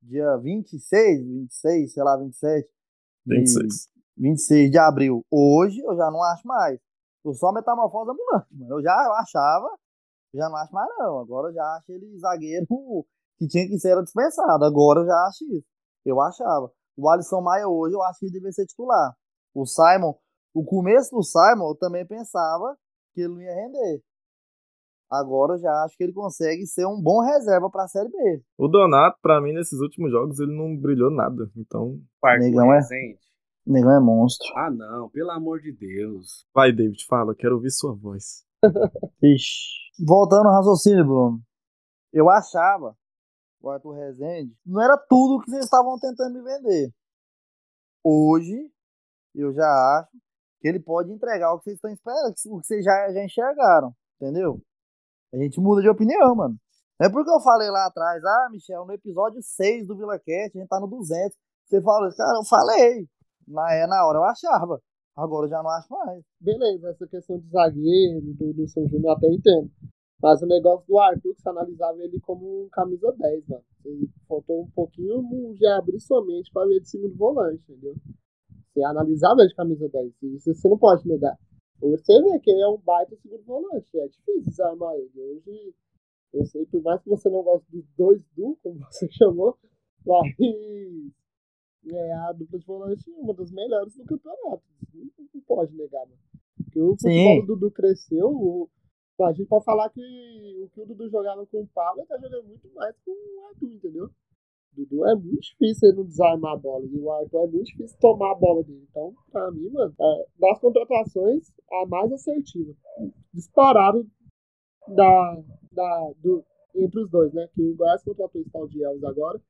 Dia 26, 26, sei lá, 27. 26. 26 de abril. Hoje eu já não acho mais. Eu só metamorfose ambulante, mano. Eu já achava, já não acho mais não. Agora eu já acho ele zagueiro que tinha que ser dispensado. Agora eu já acho isso. Eu achava. O Alisson Maia hoje eu acho que ele deveria ser titular. O Simon, o começo do Simon eu também pensava que ele não ia render. Agora eu já acho que ele consegue ser um bom reserva para a Série B. O Donato, para mim, nesses últimos jogos, ele não brilhou nada. Então. Negão é, Negão é monstro. Ah, não, pelo amor de Deus. Vai, David, fala, quero ouvir sua voz. Voltando ao raciocínio, Bruno. Eu achava o Arthur Rezende não era tudo que vocês estavam tentando me vender. Hoje, eu já acho que ele pode entregar o que vocês estão esperando, o que vocês já, já enxergaram, entendeu? A gente muda de opinião, mano. É porque eu falei lá atrás, ah, Michel, no episódio 6 do VilaCast, a gente tá no 200. Você falou, cara, eu falei. Na, é, na hora eu achava. Agora eu já não acho mais. Beleza, essa questão de zagueiro, do, São Júnior, até entendo. Mas o negócio do Arthur, que você analisava ele como um camisa 10, mano. Ele faltou um pouquinho já abrir sua mente pra ver de segundo volante, entendeu? Você analisava ele de camisa 10. Isso você não pode negar. Você vê que ele é um baita segundo volante. É difícil desarmar ele. Hoje, eu sei, por mais que você não goste dos dois du, como você chamou, mas é a dupla de volante uma das melhores do campeonato. Não pode negar, mano. Porque o futebol do Dudu cresceu. O, a gente pode falar que o que o Dudu jogava com o Pablo tá jogando muito mais com o Arthur, entendeu? O Dudu é muito difícil ele não desarmar a bola. E o Arthur é muito difícil tomar a bola dele. Então, pra mim, mano, é, das contratações, a mais assertiva. Disparado da, da, do, entre os dois, né? Que o Goiás contratou o de Elvis agora.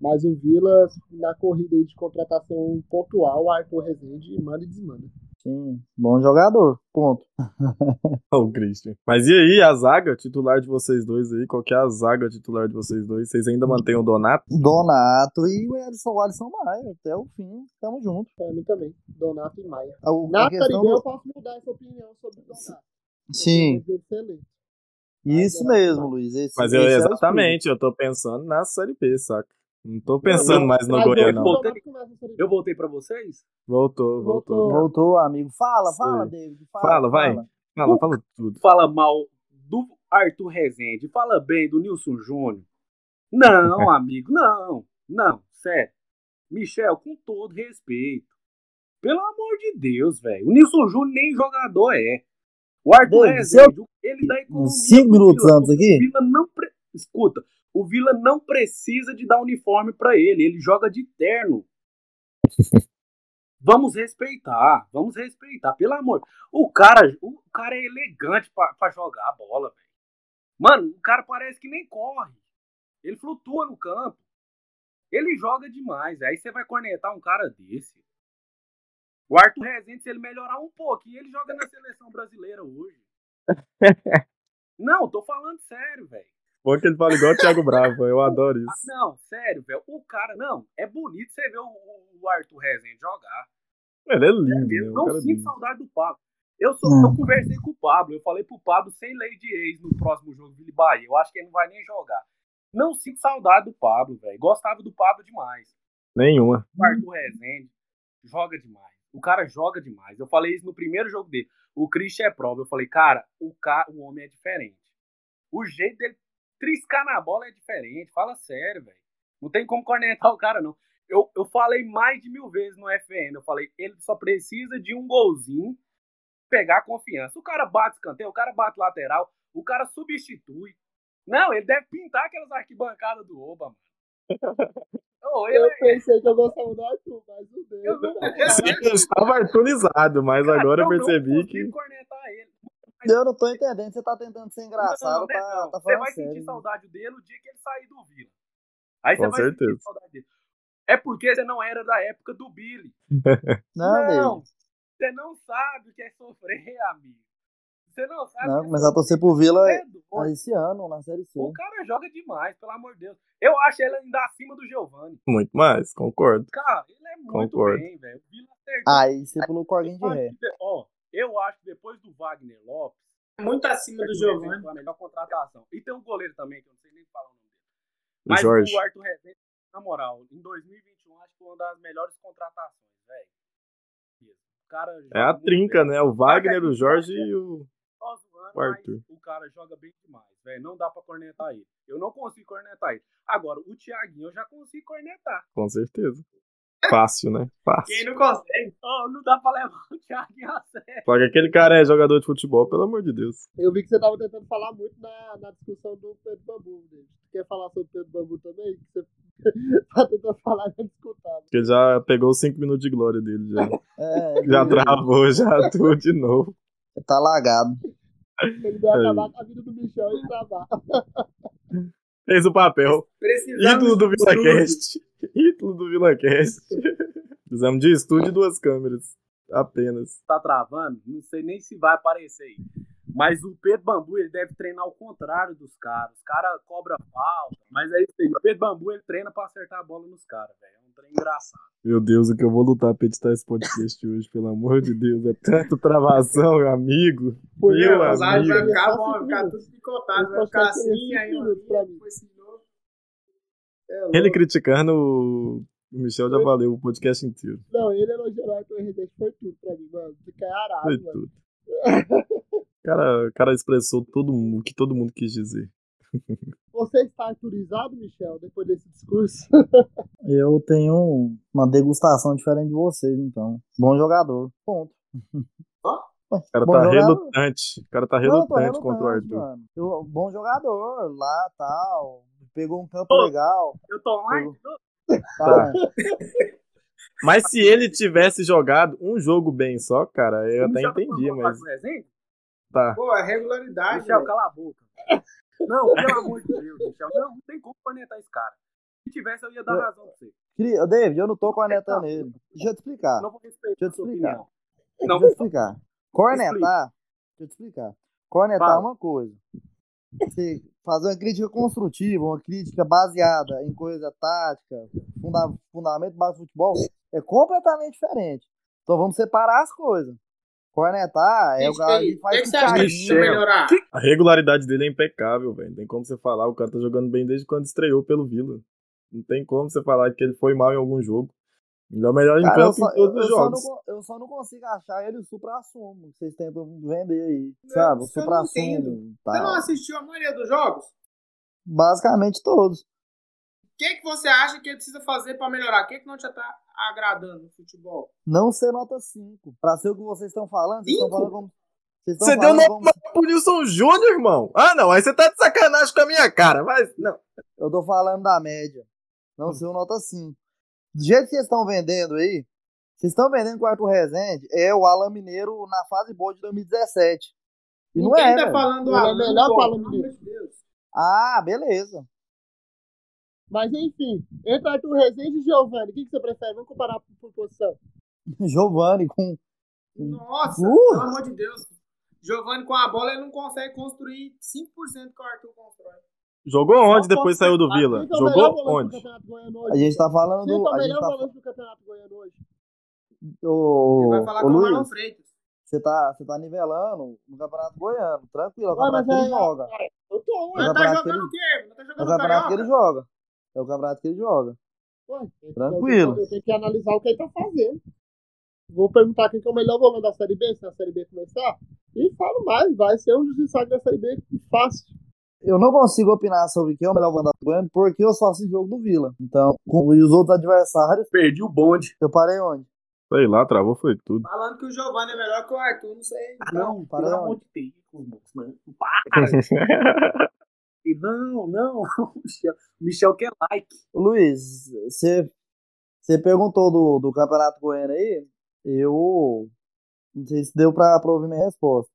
Mas o Vila, na corrida de contratação pontual, o Arthur Rezende manda e desmanda. Sim, bom jogador, ponto. o Christian. Mas e aí, a zaga titular de vocês dois aí? Qual que é a zaga titular de vocês dois? Vocês ainda mantêm o Donato? Donato e o Alisson, o Alisson Maia. Até o fim, tamo junto. Pra mim também. Donato e Maia. A, Na a questão do... eu posso mudar essa opinião sobre o Donato. Sim. Isso mesmo, Luiz. Esse, Mas eu, é exatamente, eu tô pensando na Série B, saca? Não tô pensando mais no Goiânia, não. Voltei, eu voltei pra vocês? Voltou, voltou. Voltou, amigo. Fala, fala, David. Fala, fala vai. Fala, fala tudo. Fala mal do Arthur Rezende. Fala bem do Nilson Júnior. Não, amigo, não. Não, sério. Michel, com todo respeito. Pelo amor de Deus, velho. O Nilson Júnior nem jogador é. O Arthur David, Rezende, ele dá economia. Uns 5 pro minutos antes aqui. Não. Pre... Escuta, o Vila não precisa de dar uniforme pra ele. Ele joga de terno. Vamos respeitar, vamos respeitar, pelo amor. O cara, o cara é elegante pra, pra jogar a bola, velho. Mano, o cara parece que nem corre. Ele flutua no campo. Ele joga demais. Aí você vai cornetar um cara desse. O Arthur Rezende, se ele melhorar um pouquinho, ele joga na seleção brasileira hoje. Não, tô falando sério, velho. Bom que ele fala igual o Thiago Bravo, eu adoro Ah, isso. Não, sério, velho. O cara, não, é bonito você ver o, o- Arthur Rezende jogar. Ele é lindo, né? Eu O não cara é sinto lindo. saudade do Pablo. Eu, sou, Hum. eu conversei com o Pablo, eu falei pro Pablo sem lei de ex no próximo jogo Vila e Bahia. Eu acho que ele não vai nem jogar. Não sinto saudade do Pablo, velho. Gostava do Pablo demais. Nenhuma. O Arthur Rezende joga demais. O cara joga demais. Eu falei isso no primeiro jogo dele. O Christian é prova. Eu falei, cara, o, ca... o homem é diferente. O jeito dele triscar na bola é diferente. Fala sério, velho. Não tem como cornetar o cara, não. Eu, eu falei mais de mil vezes no FN. Eu falei, ele só precisa de um golzinho pegar confiança. O cara bate escanteio, o cara bate lateral, o cara substitui. Não, ele deve pintar aquelas arquibancadas do Oba, mano. Ele, Eu pensei que eu gostava do Arthur, mas o dele. Eu não- Eu estava atualizado, mas Cara, agora eu não percebi que. cornetar ele. Eu não tô entendendo. Você tá tentando ser engraçado, Não, né, tá, não. tá Você vai sério. sentir saudade dele o dia que ele sair do Vila. Aí você Com vai certeza. sentir saudade dele. É porque você não era da época do Billy. Não, velho. você não sabe o que é sofrer, amigo. Você não sabe. o Não, que é começar a torcer pro Vila. É esse ano, na Série C. O cara joga demais, pelo amor de Deus. Eu acho ele ainda acima do Giovanni. Muito mais, concordo. Cara, ele é muito Concordo. bem, velho. O Vila acertou. Aí você pulou com alguém de ré. Ó, eu acho que depois do Wagner Lopes, Muito acima do Arthur Giovanni. A melhor contratação. E tem um goleiro também, que eu não sei nem falar o nome dele. O Mas Jorge. o Arthur Rezende, na moral, em 2021, acho que foi uma das melhores contratações, velho. Cara É a trinca, bem. né? O Wagner, o é Jorge e o. O Arthur. o cara joga bem demais, velho. Não dá pra cornetar ele. Eu não consigo cornetar ele. Agora, o Thiaguinho eu já consigo cornetar. Com certeza. Fácil, né? Quem Fácil. não consegue? Oh, não dá pra levar o Thiaguinho a sério. Só que aquele cara é jogador de futebol, pelo amor de Deus. Eu vi que você tava tentando falar muito na, na discussão do Pedro Bambu. Você quer falar sobre o Pedro Bambu também? Que Você tá tentando falar e não escutava. Porque já pegou os 5 minutos de glória dele, já. É, Já travou, já tudo de novo. Tá lagado. Ele vai acabar com a vida do Michel e travar. Fez o papel. Precisamos Ídolo do. VilaCast. Ídolo do VilaCast. Precisamos de estúdio e duas câmeras. Apenas. tá travando, não sei nem se vai aparecer aí. Mas o Pedro Bambu, ele deve treinar ao contrário dos caras. Os caras cobram falta. Mas é isso aí. O Pedro Bambu, ele treina pra acertar a bola nos caras, velho. É um trem engraçado. Meu Deus, o que eu vou lutar pra editar esse podcast hoje, pelo amor de Deus. É tanto travação, meu amigo. Por Meu Os áudios vai amigo. ficar vai ficar tudo picotado, vai ficar assim, aí depois esse novo. É. Ele criticando o Michel já valeu o podcast inteiro. Não, ele o Arthur Rezende foi tudo pra mim, mano. Fica arado, Foi mano. tudo. O cara, o cara expressou todo o que todo mundo quis dizer. Você está autorizado, Michel, depois desse discurso? Eu tenho uma degustação diferente de vocês, então. Bom jogador. Ponto. O cara Bom tá jogador. relutante. O cara tá Não, relutante contra o Arthur. Eu- bom jogador lá, tal. Pegou um campo Ô. legal. Eu tô online? Tá. Mas se ele tivesse jogado um jogo bem só, cara, eu até tá entendi, falando mas tá. Pô, é regularidade, Michel, cala a boca. Não, pelo amor de Deus, Michel. Não, não tem como cornetar esse cara. Se tivesse, eu ia dar Eu- razão pra você. Queria- David, eu não tô cornetando ele. Deixa eu te explicar. Não vou respeitar Deixa eu a te explicar. opinião. Não, Deixa eu te explicar. Cornetar, deixa eu te explicar. Cornetar é uma coisa. Você fazer uma crítica construtiva, uma crítica baseada em coisa tática, funda- fundamento básico do futebol, é completamente diferente. Então vamos separar as coisas. Cornetar é o cara que O faz que, precisa Michel. melhorar? A regularidade dele é impecável, velho. Não tem como você falar. O cara tá jogando bem desde quando estreou pelo Vila. Não tem como você falar que ele foi mal em algum jogo. Ele é o melhor em Cara, eu campo só, em todos eu- os eu só jogos. não, con- eu só não consigo achar ele o supra-sumo que vocês tentam vender aí. Sabe? O não supra-sumo. entendo. Você não Tá. assistiu a maioria dos jogos? Basicamente todos. que, que você acha que ele precisa fazer pra melhorar? O que, que não te tá agradando no futebol? Não ser nota 5. Pra ser o que vocês estão falando, vocês estão Cinco? falando como. Você deu nome como- pro Nilson Júnior, irmão. Ah, não. Aí você tá de sacanagem com a minha cara. Mas, não. Eu tô falando da média. Não ser o nota 5. Do jeito que vocês estão vendendo aí, vocês estão vendendo que o Arthur Rezende é o Alan Mineiro na fase boa de 2017. E não Ninguém é, tá velho. falando do é Alan, melhor pô, que o Alan Mineiro. de Deus. Ah, beleza. Mas enfim, entre Arthur Rezende e Giovanni, o que, que você prefere? Vamos comparar por, por posição. Giovanni com. Nossa, Uh! pelo amor de Deus. Giovanni com a bola ele não consegue construir 5% que o Arthur constrói. Jogou onde Só depois saiu do Vila? quem é o melhor Jogou volante do onde? Campeonato Goiano A gente tá falando Quem é o melhor tá. volante do Campeonato Goiano hoje? Ô, Ele vai falar com o Marlon Luiz, Freitas. você tá, você tá nivelando no Campeonato Goiano. Tranquilo, é o Ué, campeonato mas que ele é- joga. Eu tô. Mas tá campeonato que jogando ele- o quê? Não tá É o jogando campeonato que ele joga. É o campeonato que ele joga. Ué, Tranquilo. Eu, tenho que analisar o que ele tá fazendo. Vou perguntar quem que é o melhor volante da Série B, se a Série B começar. E falo mais, vai ser um dos destaques da Série B fácil. Eu não consigo opinar sobre quem é o melhor volante do Goiano porque eu só assisto jogo do Vila. Então, com, e os outros adversários, Perdi o bonde. eu parei onde? Sei lá, travou foi tudo. Falando que o Giovanni é melhor que o Arthur, não sei. Não, para pelo onde? amor de Deus. Não, para. E não, não. Michel, Michel quer like. Luiz, você você perguntou do, do Campeonato Goiano aí, eu não sei se deu pra, pra ouvir minha resposta.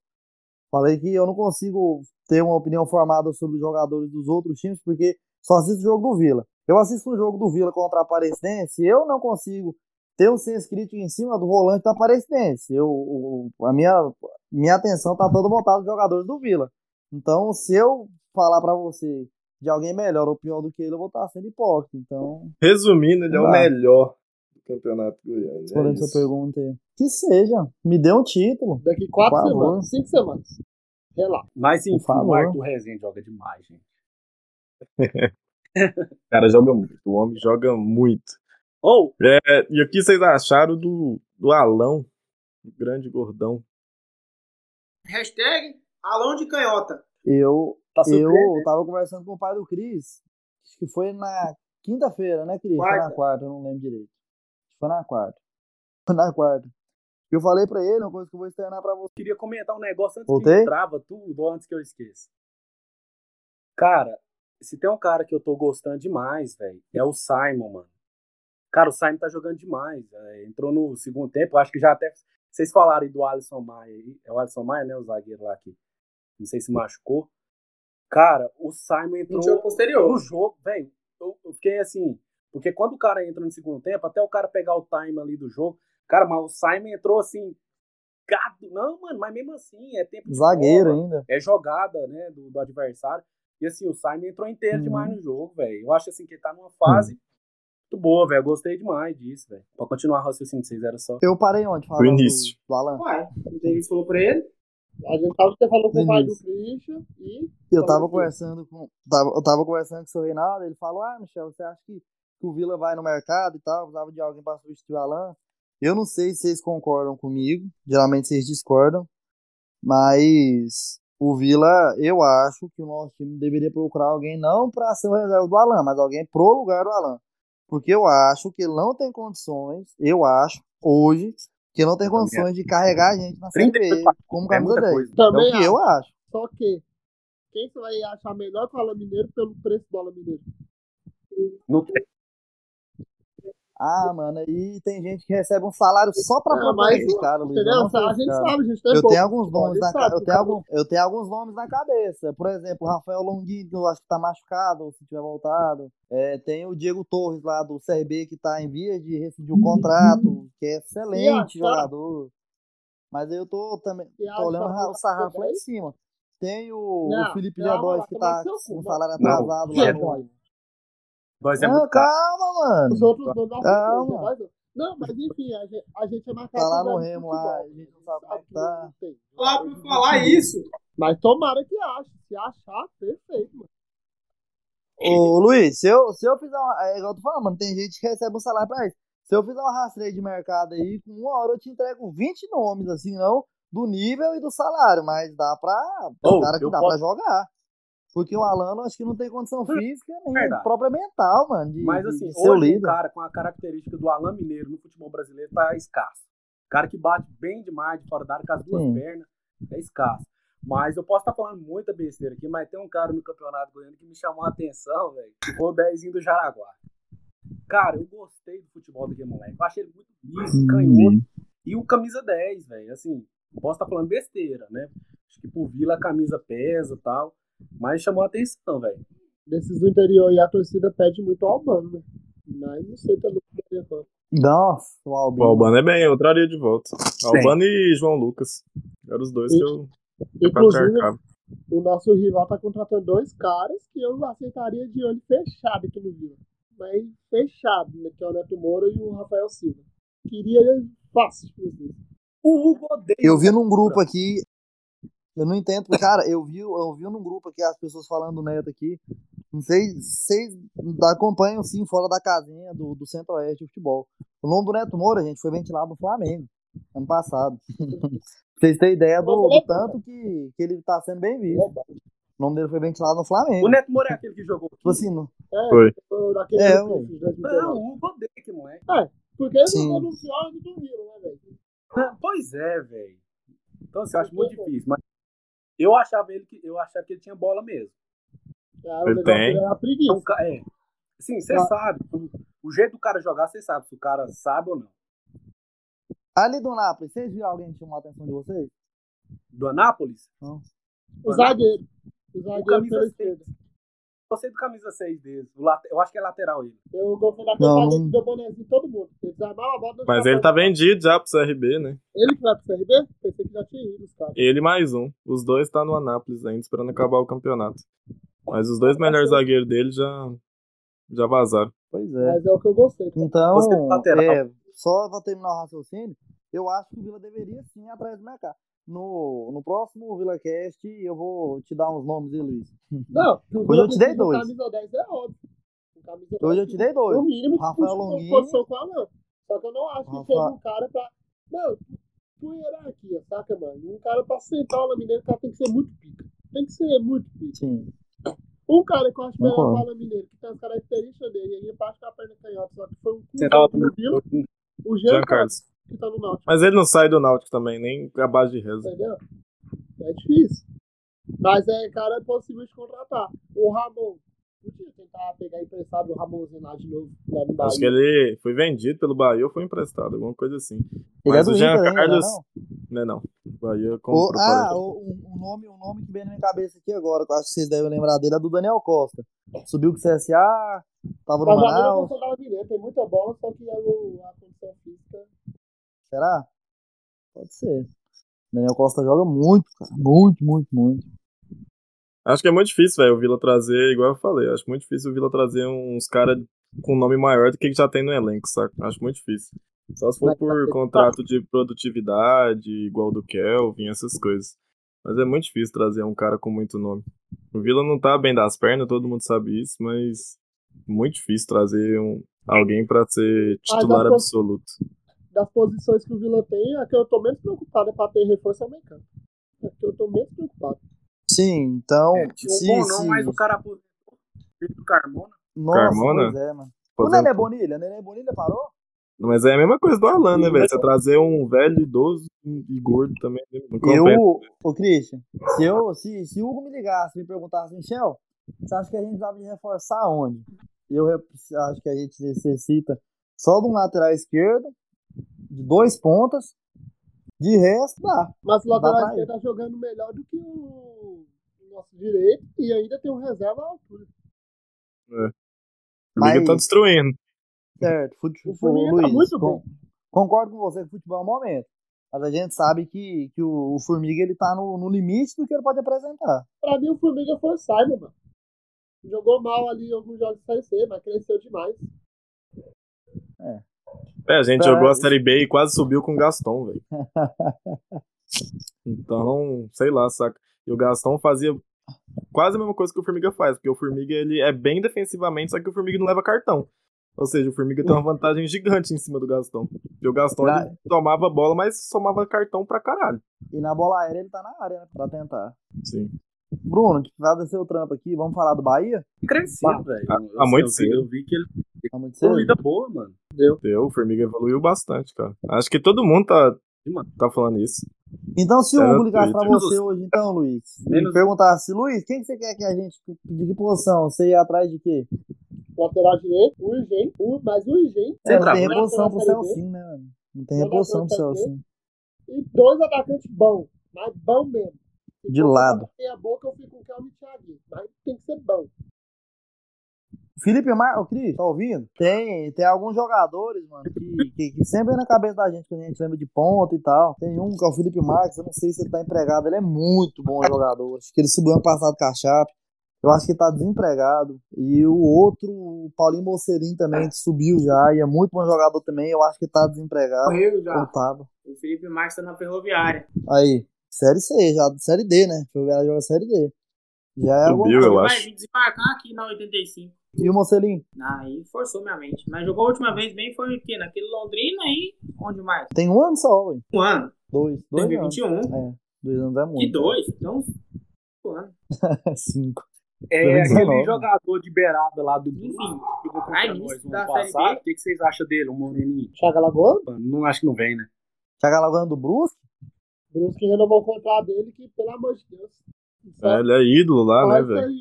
Falei que eu não consigo ter uma opinião formada sobre os jogadores dos outros times, porque só assisto o jogo do Vila. Eu assisto o jogo do Vila contra a Aparecidense e eu não consigo ter um senso crítico em cima do volante da Aparecidense. Eu, a minha, minha atenção tá toda voltada aos jogadores do Vila. Então, se eu falar pra você de alguém melhor ou pior do que ele, eu vou estar sendo hipócrita. Então, Resumindo, ele é o Tá. melhor do Campeonato Goiano. É respondendo sua isso. pergunta aí. Que seja, me dê um título. Daqui quatro semanas, cinco semanas. Relaxa. Mas enfim, o Arthur Rezende joga demais, gente. O cara joga muito. O homem joga muito. Ou, É, e o que vocês acharam do, do Alão? O grande gordão. Hashtag Alão de Canhota. Eu, tá eu surpreendendo. tava conversando com o pai do Cris, acho que foi na quinta-feira, né, Cris? Foi na Quarta. quarta, eu não lembro direito. Acho que Foi na quarta. Foi na quarta. Eu falei pra ele, uma coisa que eu vou externar pra você. queria comentar um negócio antes Voltei? que trava tudo, antes que eu esqueça. Cara, se tem um cara que eu tô gostando demais, velho, é o Simon, mano. Cara, o Simon tá jogando demais. é, entrou no segundo tempo, acho que já até. Vocês falaram aí do Alisson Maia aí. É o Alisson Maia, né? O zagueiro lá que. Não sei se machucou. Cara, o Simon entrou No jogo posterior. no jogo, velho. Eu, eu fiquei assim. Porque quando o cara entra no segundo tempo, até o cara pegar o time ali do jogo. Cara, mas o Simon entrou assim. Gado. Não, mano, mas mesmo assim, é tempo de Zagueiro bola, ainda. é jogada, né, do, do adversário. E assim, o Simon entrou inteiro Uhum. demais no jogo, velho. Eu acho assim que ele tá numa fase muito boa, velho. Eu Gostei demais disso, velho. Pra continuar o raciocínio de vocês, era só. Eu parei onde? Falando início. Do, do Alan. Ué, não tem que falou pra ele? A gente tava você falou com o pai do. Christian e. Eu tava conversando com. Tava, eu tava conversando com o seu Reinaldo, ele falou, ah, Michel, você acha que, que o Vila vai no mercado e tal, precisava de alguém pra substituir o Alan? Eu não sei se vocês concordam comigo, geralmente vocês discordam, mas o Vila, eu acho que o nosso time deveria procurar alguém não pra ser o reserva do Alan, mas alguém pro lugar do Alan. Porque eu acho que ele não tem condições, eu acho, hoje, que ele não tem Eu também condições de carregar a gente na Série B 34, como É camisa muita 10. coisa. É Também o que eu acho. Só que quem você vai achar melhor que o Alan Mineiro pelo preço do Alan Mineiro? Não tem. Ah, mano, aí tem gente que recebe um salário só pra Ah, propor mas, esse cara, Luiz. Entendeu? Eu não a gente cara. sabe, a gente tem Eu pouco. tenho alguns nomes na ca- sabe eu tenho cara- algum, eu tenho alguns nomes na cabeça. Por exemplo, o Rafael Longuinho, que eu acho que tá machucado, se tiver voltado. É, tem o Diego Torres lá do CRB que tá em via de rescindir o contrato, que é excelente E jogador. Mas eu tô também E tô olhando o sarrafo lá em cima. Tem o, Não, o Felipe calma G2 lá, que tá com um salário Não, atrasado é lá bom. no. Nós é Não, muito caro. calma, mano. Os outros não dão Calma. Não, mas enfim, a gente, a gente é marcado. Tá lá no Remo lá, a gente não sabe como tá. Lá pra falar isso. Mas tomara que ache. Se achar, perfeito, mano. Ô, Luiz, se eu, se eu fizer uma. É igual eu tô falando, mano, tem gente que recebe um salário pra isso. Se eu fizer uma rastreio de mercado aí, com uma hora eu te entrego 20 nomes, assim, não do nível e do salário, mas dá pra. Ô, cara que dá posso- pra jogar. Porque o Alano acho que não tem condição física nem Verdade. própria mental, mano. De, Mas assim, de ser o hoje um cara com a característica do Alain Mineiro no futebol brasileiro tá escasso. Cara que bate bem demais de fora da área com as duas Sim. pernas, é escasso. Mas eu posso estar falando muita besteira aqui, mas tem um cara no Campeonato Goiano que me chamou a atenção, velho. Que foi o Dezinho do Jaraguá. Cara, eu gostei do futebol daquele moleque. Eu achei ele muito liso, canhoto. E o camisa 10, velho. Assim, posso estar falando besteira, né? Acho que pro Vila a camisa pesa e tal. Mas chamou a atenção, velho. Desses do interior e a torcida pede muito ao Albano, né? Mas não sei também o que é. Nossa, o O Albino. Albano é bem, eu traria de volta. Albano e João Lucas. Eram os dois que eu Inclusive, o nosso rival tá contratando dois caras que eu aceitaria de olho fechado aqui no Vila. Mas fechado, né? Que é o Neto Moura e o Rafael Silva. Queria fácil dois. O Hugo odeia. Eu vi num grupo aqui. Eu não entendo, cara, eu vi, eu vi num grupo aqui as pessoas falando do Neto aqui. Não sei, vocês acompanham sim fora da casinha do, do Centro-Oeste de futebol. O nome do Neto Moura, gente, foi ventilado no Flamengo ano passado. pra vocês terem ideia do, do tanto que, que ele tá sendo bem visto. O nome dele foi ventilado no Flamengo. O Neto Moura é aquele que jogou aqui. Tipo assim, no- É, Foi. foi daquele É, Não, 2019. o moleque. Porque ele jogou no pior do Vila, né, velho? Não, Pois é, velho. Então, assim, eu acho muito difícil. Mas eu achava ele que eu achava que ele tinha bola mesmo. Ah, o Ele tem. era Então, preguiça. ca- é. Assim, você Ah. sabe. O, jeito do cara jogar, você sabe se o cara sabe ou não. Ali do Nápoles, vocês viram alguém que chamou a atenção de vocês? Do Anápolis, O zagueiro. O o zagueiro camisa pela 6. esquerda. Gostei do camisa 6 deles. O late- Eu acho que é lateral ele. Eu gostei zagueiro não- que deu bonezinho todo mundo. Ele a bola. Mas ele tá vendido já pro CRB, né? Ele que vai pro CRB? Pensei que já tinha ido, os caras. Ele mais um. Os dois tá no Anápolis ainda, esperando acabar o campeonato. Mas os dois melhores zagueiros dele já, já vazaram. Pois é. Mas é o que eu gostei. Então, Você do lateral. é, só pra terminar o raciocínio, eu acho que o Vila deveria sim ir atrás do mercado. No, no próximo VilaCast eu vou te dar uns nomes aí, Luiz. Não, o Hoje eu te dei dois. camisa 10 é óbvio. O Hoje 10 eu te dei dois. No mínimo, Rafael Longuinho. posição com a Alan. Só que eu não acho que seja um cara pra. Não, por hierarquia, saca, mano? Um cara pra sentar o Mineiro, o cara tem que ser muito pica. Tem que ser muito pica. Sim. Um cara que eu acho melhor Concordo. o Alan Mineiro, que tem as características dele, ele bate com a perna canhota, só que foi um Vila, o Jean, Jean Carlos, Carlos. Que tá no Náutico, Mas ele não sai do Náutico também, nem a base de reza. entendeu? É difícil. Mas é, cara, é possível de contratar. O Ramon, podia tentar pegar emprestado o Ramonzinho lá de novo, lá no Bahia. Acho que ele foi vendido pelo Bahia ou foi emprestado, alguma coisa assim. Ele Mas é do o Jean Inter ainda, Carlos. não? Não é não. O Bahia O, comprou ah, para ele. o, um nome, um nome que vem na minha cabeça aqui agora, que eu acho que vocês devem lembrar dele, é do Daniel Costa. Subiu com o CSA, tava no Mas a Manaus. da Mineiro tem muita bola, só que a, a condição física. Será? Pode ser. Daniel Costa joga muito, cara. Muito, muito, muito. Acho que é muito difícil, velho, o Vila trazer, igual eu falei, acho muito difícil o Vila trazer uns caras com nome maior do que já tem no elenco, saca? Acho muito difícil. Só se for tá por bem contrato de produtividade, igual do Kelvin, essas coisas. Mas é muito difícil trazer um cara com muito nome. O Vila não tá bem das pernas, todo mundo sabe isso, mas muito difícil trazer um, alguém pra ser titular absoluto. Das posições que o Vila tem, a que eu tô menos preocupado é pra ter reforço é o meio campo. É que eu tô menos preocupado. Sim, então. É, se, bom se... não, mas o cara aposentou. Carmona. Nossa, Carmona? pois é, mano. O. Nenê Bonilha, Nenê Bonilha parou? Mas é a mesma coisa do Alan, né, velho? Você trazer um velho, idoso e gordo também. né? Não Eu, ô Christian, se, eu, se, se o Hugo me ligasse e me perguntasse, Michel, você acha que a gente precisava de reforçar onde? Eu acho que a gente necessita só de um lateral esquerdo, de dois pontas, de resto dá. Mas o lateral esquerdo tá jogando melhor do que o nosso direito e ainda tem um reserva à altura. O Liga Mas- tá destruindo. Certo, fute- O tá Luiz, muito con- concordo com você que o futebol é um momento. Mas a gente sabe que, que o, o Formiga ele tá no, no limite do que ele pode apresentar. Pra mim, o Formiga foi o Simon, mano. Jogou mal ali em alguns jogos de Série C, mas cresceu demais. É, a gente É, jogou a. Série B e quase subiu com o Gaston, velho. Então, sei lá, saca? E o Gaston fazia quase a mesma coisa que o Formiga faz, porque o Formiga ele é bem defensivamente, só que o Formiga não leva cartão. Ou seja, o Formiga tem uma vantagem gigante em cima do Gaston. E o Gaston ele tomava bola, mas somava cartão pra caralho. E na bola aérea ele tá na área, né? Pra tentar. Sim. Bruno, fazer seu trampo aqui, vamos falar do Bahia? Crescendo, velho. Há- Eu- há muito cedo. Eu vi que ele Tá muito foi cedo? vida boa, mano. Deu, o Formiga evoluiu bastante, cara. Acho que todo mundo tá, tá falando isso. Então, se o Hugo ligasse pra você hoje, então, Luiz, e Menos- perguntasse, Luiz, quem que você quer que a gente. De que posição? Você ia atrás de quê? Lateral direito, urgente, u- mais urgente. É, não tem reposição pro. Celcinho, né, mano? Não tem reposição pro Celcinho. E dois atacantes bons, mas bom mesmo. Se De lado. pra a boca, eu fico com o Kelvin Thiaguinho, mas tem que ser bom. Felipe Mar, ô Cris, tá ouvindo? Tem, tem alguns jogadores, mano, que, que, que sempre vem na cabeça da gente, quando a gente lembra de ponta e tal. Tem um que é o Felipe Marques, eu não sei se ele tá empregado, ele é muito bom jogador. Acho que ele subiu ano passado com a Chape. Eu acho que ele tá desempregado. E o outro, o Paulinho Mocerim também, que subiu já, e é muito bom jogador também. Eu acho que tá desempregado. Correu já. O Felipe Marques tá na ferroviária. Aí, Série C, já, Série D, né? Ferroviária joga Série D. Já é alguma Subiu, eu Vai acho. vir desembarcar aqui na 85. E o Mocelim? Aí forçou minha mente. Mas jogou a última vez bem, foi aqui, naquele Londrina aí. Onde mais? Tem um ano só, ué. Um ano. Dois. Dois anos. 2021. É, dois anos é muito. Que dois? Então, um ano. Cinco. É 2019. aquele jogador de beirada lá do Enfim, jogou contra nós no da ano Série passado. O que, que vocês acham dele, o Moreninho? Chaga Lagoa, Não acho que não vem, né? Chaga Lagoa do Brusque? Brusque renovou o contrato dele, que pelo amor de Deus. É, ele é ídolo lá, né, velho?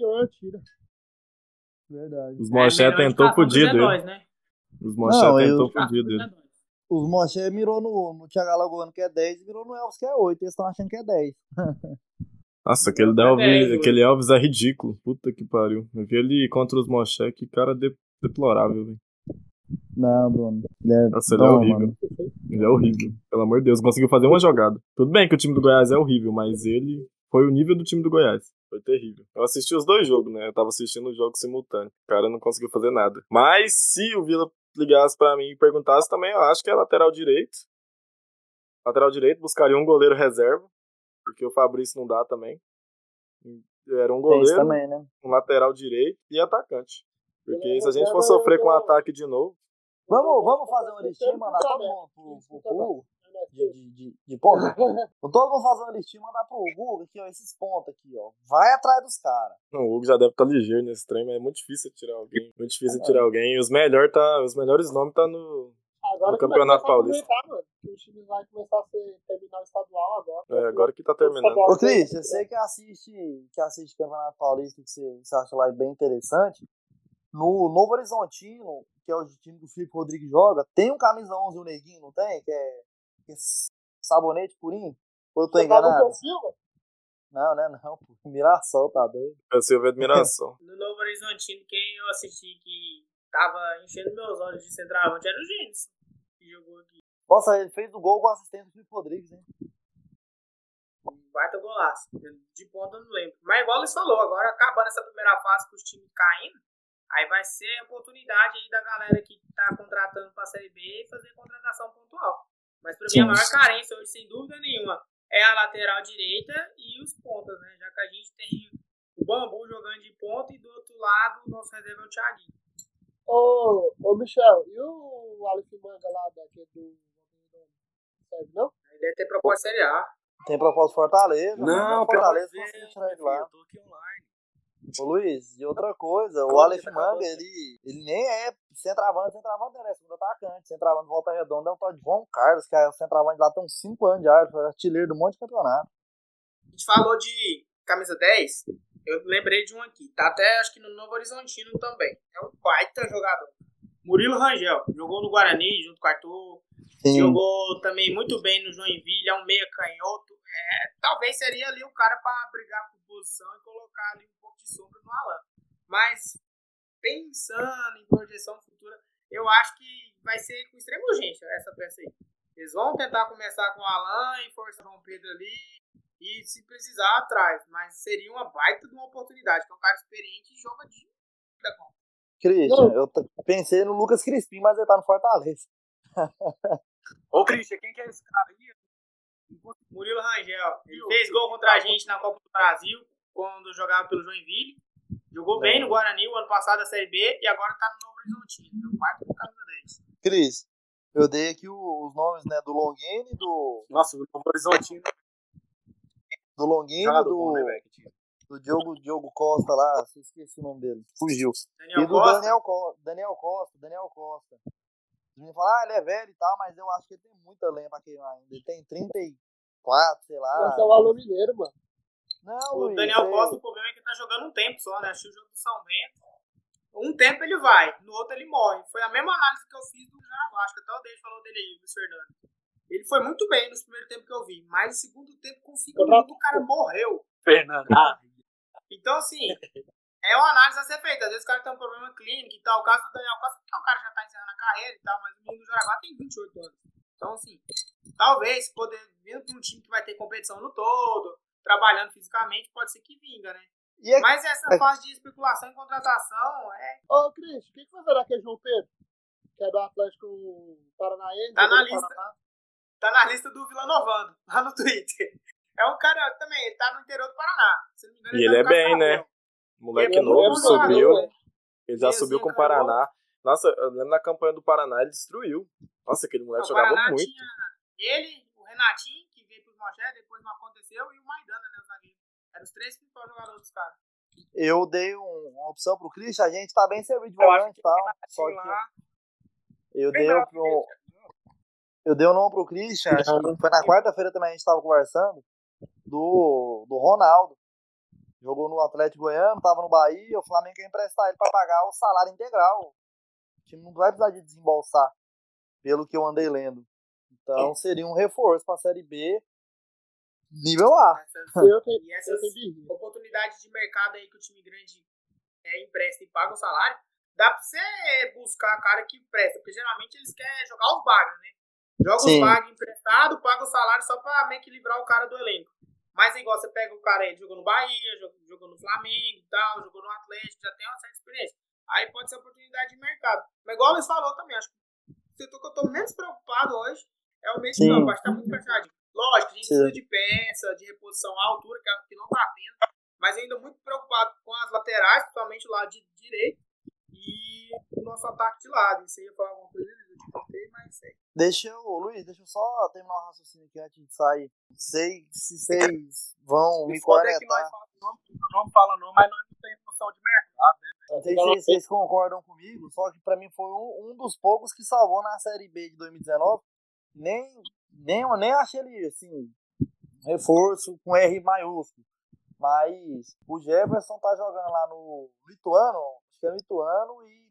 Verdade. Os É, Moché melhor tentou indicação fudir dele. heróis, né? Os Moché eu- tentou Indicação fudir dele. Os Moché mirou no, no Thiago Alagoano, que é 10, e mirou no Elvis, que é 8. Eles estão achando que é 10. Nossa, aquele, É, Elvis, eu- aquele Elvis é ridículo. Puta que pariu. Eu vi ele contra os Moché, que cara de- deplorável, velho. Não, Bruno. Ele é Nossa, ele é horrível. mano. Ele é horrível. Pelo amor de Deus, conseguiu fazer uma jogada. Tudo bem que o time do Goiás é horrível, mas ele foi o nível do time do Goiás. Foi terrível. Eu assisti os dois jogos, né? Eu tava assistindo os jogos simultâneos. O cara não conseguiu fazer nada. Mas se o Vila ligasse pra mim e perguntasse também, eu acho que é lateral direito. Lateral direito, buscaria um goleiro reserva, porque o Fabrício não dá também. Era um goleiro, também, né? um lateral direito e atacante. Porque é se a gente for sofrer com um ataque de novo, Vamos, vamos fazer uma listinha e mandar todo mundo pro, pro, pro Hugo de, de, de, de ponta? Vamos todo mundo fazer uma listinha e mandar pro Hugo aqui, ó, esses pontos aqui, ó. Vai atrás dos caras. O Hugo já deve estar ligeiro nesse trem, mas é muito difícil tirar alguém. Muito difícil tirar alguém. E os, melhor tá, os melhores nomes tá no. Agora No Campeonato Paulista. o time vai começar a ser, terminar o estadual agora. É, agora que tá terminando. Ô, Cris, eu sei que assiste, que assiste Campeonato Paulista, que você, você acha lá bem interessante. No Novo Horizontino, que é o time que o Felipe Rodrigues joga, tem um camisa 11 o Neguinho, não tem? Que é, que é sabonete purinho? Ou eu tô Você fala enganado? Não, né? Não, pô. Mirassol, tá doido. Eu Silvio admiração. No Novo Horizontino, quem eu assisti que tava enchendo meus olhos de centroavante era o Gênesis, que jogou aqui. Nossa, ele fez o gol com o assistente do Felipe Rodrigues, hein? Um baita golaço. De ponta eu não lembro. Mas igual eles falou, agora acabando essa primeira fase com os times caindo, aí vai ser a oportunidade aí da galera que tá contratando pra Série B fazer contratação pontual. Mas pra mim a maior carência hoje, sem dúvida nenhuma, é a lateral direita e os pontas, né? Já que a gente tem o Bambu jogando de ponta e do outro lado o nosso reserva é o Thiaguinho. Ô, ô, Michel, e o Aleph Manga lá daquele do. Serve, não? Aí deve ter proposta Série A. Tem proposta Fortaleza. Não, mano. pelo Fortaleza conseguiu tirar ele lá. eu tô. Ô Luiz, e outra coisa, o Aleph Manga, ele, ele nem é centroavante, centroavante ele é segundo atacante, centroavante volta redonda é um tal de João Carlos, que é o centroavante lá tem uns 5 anos de área, foi artilheiro um monte de campeonato. A gente falou de camisa 10, eu lembrei de um aqui. Tá até acho que no Novo Horizontino também. É um baita jogador. Murilo Rangel, jogou no Guarani junto com o Arthur. Sim. Jogou também muito bem no Joinville, é um meia canhoto. É, talvez seria ali o cara para brigar por posição e colocar ali um pouco de sombra no Alan. Mas pensando em projeção futura, eu acho que vai ser com extrema urgência essa peça aí. Eles vão tentar começar com o Alan e forçar o Pedro ali e se precisar atrás, mas seria uma baita de uma oportunidade, que é um cara experiente e joga de da conta. Christian, eu pensei no Lucas Crispim, mas ele tá no Fortaleza. Ô, Christian, quem que é esse cara aí? Murilo Rangel, ele fez gol contra a gente na Copa do Brasil, quando jogava pelo Joinville. Jogou bem no Guarani o ano passado da Série B e agora tá no Novo Horizontino. É o baita do camisa 10. Cris, eu dei aqui os nomes né, do Longini, do, Nossa, o Novo Horizontino. do Longini, Jogador do, bom, né. Do Diogo, Diogo Costa lá, se esqueci o nome dele, fugiu. Daniel e do Costa. Daniel, Co- Daniel Costa, Daniel Costa. Os meninos falam, ah, ele é velho e tal, mas eu acho que ele tem muita lenha pra queimar ainda. Ele tem 34, sei lá. É o Alô Mineiro, mano. Não, O Luiz, Daniel você- Costa, o problema é que ele tá jogando um tempo só, né? Achei o jogo do São Bento. Um tempo ele vai, no outro ele morre. Foi a mesma análise que eu fiz do Jaraguá. Acho que até o Deide falou dele aí, o Luiz Fernando. Ele foi muito bem nos primeiros tempos que eu vi, mas no segundo tempo, com cinco Contra- minutos, o cara morreu. Fernando. Ah, Então, assim, é uma análise a ser feita. Às vezes o cara tem um problema clínico e tal. O caso do Daniel Costa, porque o cara já tá encerrando a carreira e tal, mas o menino do Jaraguá tem 28 anos. Então, assim, talvez, poder, vindo pra um time que vai ter competição no todo, trabalhando fisicamente, pode ser que vinga, né? É- Mas essa É. fase de especulação e contratação é. Ô, Cris, o que, que vai virar aquele João Pedro? Que é do Atlético Paranaense. Tá na lista. Paraná. Tá na lista do Vila Novando, lá no Twitter. É um cara também, ele tá no interior do Paraná. Se não me engano, E ele tá é bem, né? Moleque Ele é novo, subiu. né? Ele já subiu com o canhoto. Paraná. Nossa, eu lembro na campanha do Paraná, ele destruiu. Nossa, aquele moleque O jogava muito. tinha ele, o Renatinho, que veio pros Moché, depois não aconteceu, e o Maidana, né, o zagueiro. Eram os três principais jogadores dos caras. eu dei um- uma opção pro Christian, a gente tá bem servido de volante e tal. Só que lá. eu bem dei um pro, ele. eu dei um nome pro Christian, acho que foi na quarta-feira também a gente tava conversando, do, do Ronaldo. Jogou no Atlético Goiano, tava no Bahia, o Flamengo quer emprestar ele pra pagar o salário integral. O time não vai precisar de desembolsar, pelo que eu andei lendo. Então seria um reforço pra Série B, nível A. Tenho, e essas birrinha. oportunidades de mercado aí que o time grande é, empresta e paga o salário, dá pra você buscar cara que empresta, porque geralmente eles querem jogar os bagres, né? Joga Sim. os bagres emprestado, paga o salário só pra meio que livrar o cara do elenco. Mas é igual, você pega o cara aí, jogou no Bahia, jogou, jogou no Flamengo e tal, jogou no Atlético, já tem uma certa experiência. Aí pode ser oportunidade de mercado. Mas igual o Luiz falou também, acho que o setor que eu tô menos preocupado hoje é o meio de campo, acho que tá muito fechadinho. Lógico, a gente precisa de peça, de reposição à altura, que, é- que não tá tendo. Mas ainda muito preocupado com as laterais, principalmente o lado de direito, e o nosso ataque de lado. Isso aí ia falar alguma coisa, mas sei. Deixa eu, Luiz, deixa eu só terminar o raciocínio aqui antes de sair. Não sei se vocês vão me foda é que nós falamos não fala nome, mas nós não temos noção de mercado. Não sei se vocês concordam comigo, só que pra mim foi um, um dos poucos que salvou na Série B de 2019. Nem, nem, nem achei ele, assim, reforço com R maiúsculo. Mas o Jefferson tá jogando lá no Lituano, acho que é no Lituano, e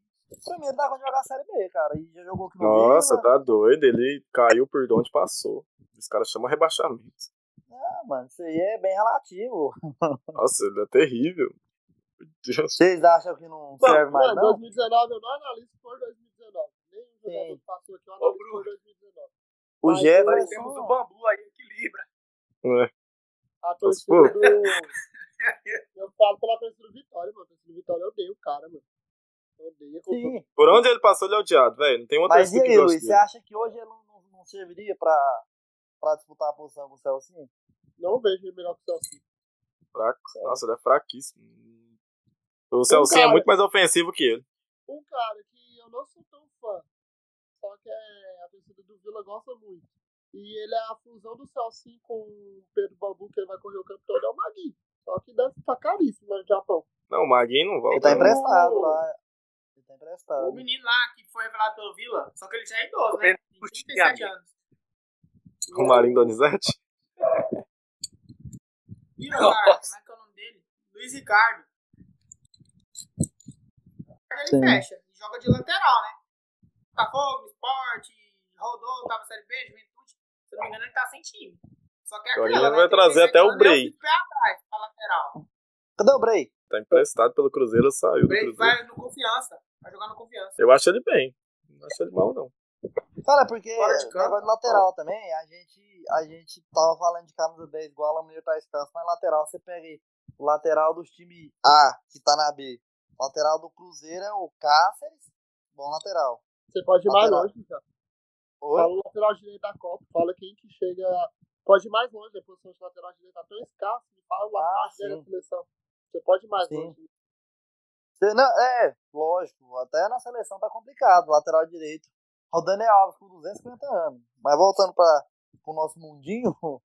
pra mim ele dá conta de jogar a Série B, cara. E já jogou aqui no Nossa, Vila. tá doido. Ele caiu por onde passou. Os caras chamam rebaixamento. Ah, mano, isso aí é bem relativo. Nossa, ele é terrível. Vocês acham que não serve mais, Mano, não? 2019 eu não analiso por 2019. Nem o jogador que passou aqui eu Ô, analiso Bruno. por 2019. O Mas Nós Jefferson. temos o bambu aí, equilibra. É. A torcida pô. do. Eu falo pela torcida do Vitória, mano. A torcida do Vitória eu odeio o cara, mano. Sim. Por onde ele passou, ele é odiado, velho. Não tem outra Mas e aí, Luiz, você acha que hoje ele não, não, não serviria pra, pra disputar a posição com o Celcinho? Não vejo ele melhor que o Celso. Fraco. Nossa, ele é fraquíssimo. O Celcinho é cara- muito mais ofensivo que ele. Um cara que eu não sou tão fã, só que é, a torcida do Vila gosta muito. E ele é a fusão do Celcinho com o Pedro Bambu, que ele vai correr o campo todo, é o Magui. Só que deve estar caríssimo no Japão. Não, o Maguinho não volta. Ele tá não. emprestado lá. Ele tá O emprestado. menino lá que foi revelado pelo Vila, só que ele já é idoso, né? Tem 37 anos. O Marinho Donizete? Vila, cara, como é que é o nome dele? Luiz Ricardo. Ele Sim. fecha e joga de lateral, né? Botafogo, esporte, rodou, tava Série B, Juventude. Se eu não me engano, ele tá sem time. Só que é Agora aquela, ele né? vai trazer 37 até o pé atrás, pra lateral. Cadê o Bray? Tá emprestado pelo Cruzeiro, saiu O do Bray Cruzeiro. vai no confiança. Vai jogar no confiança. Eu acho ele bem. Não acho ele mal, não. Cara, porque Fora de campo. negócio de lateral também, a gente, a gente tava falando de camisa 10 igual a mulher tá escassa, mas lateral, você pega aí o lateral dos times A, que tá na B. O lateral do Cruzeiro é o Cáceres, bom lateral. Você pode ir mais Lateral. longe, já. Oi? Fala o lateral direito da Copa. Fala quem que chega. Pode ir mais longe. A posição de lateral direito tá tão escassa. Me fala o lateral Ah, da seleção. Você pode mais Sim. longe. Você- não, é, lógico, até na seleção tá complicado, lateral direito. O Daniel Alves com 250 anos. Mas voltando para o nosso mundinho,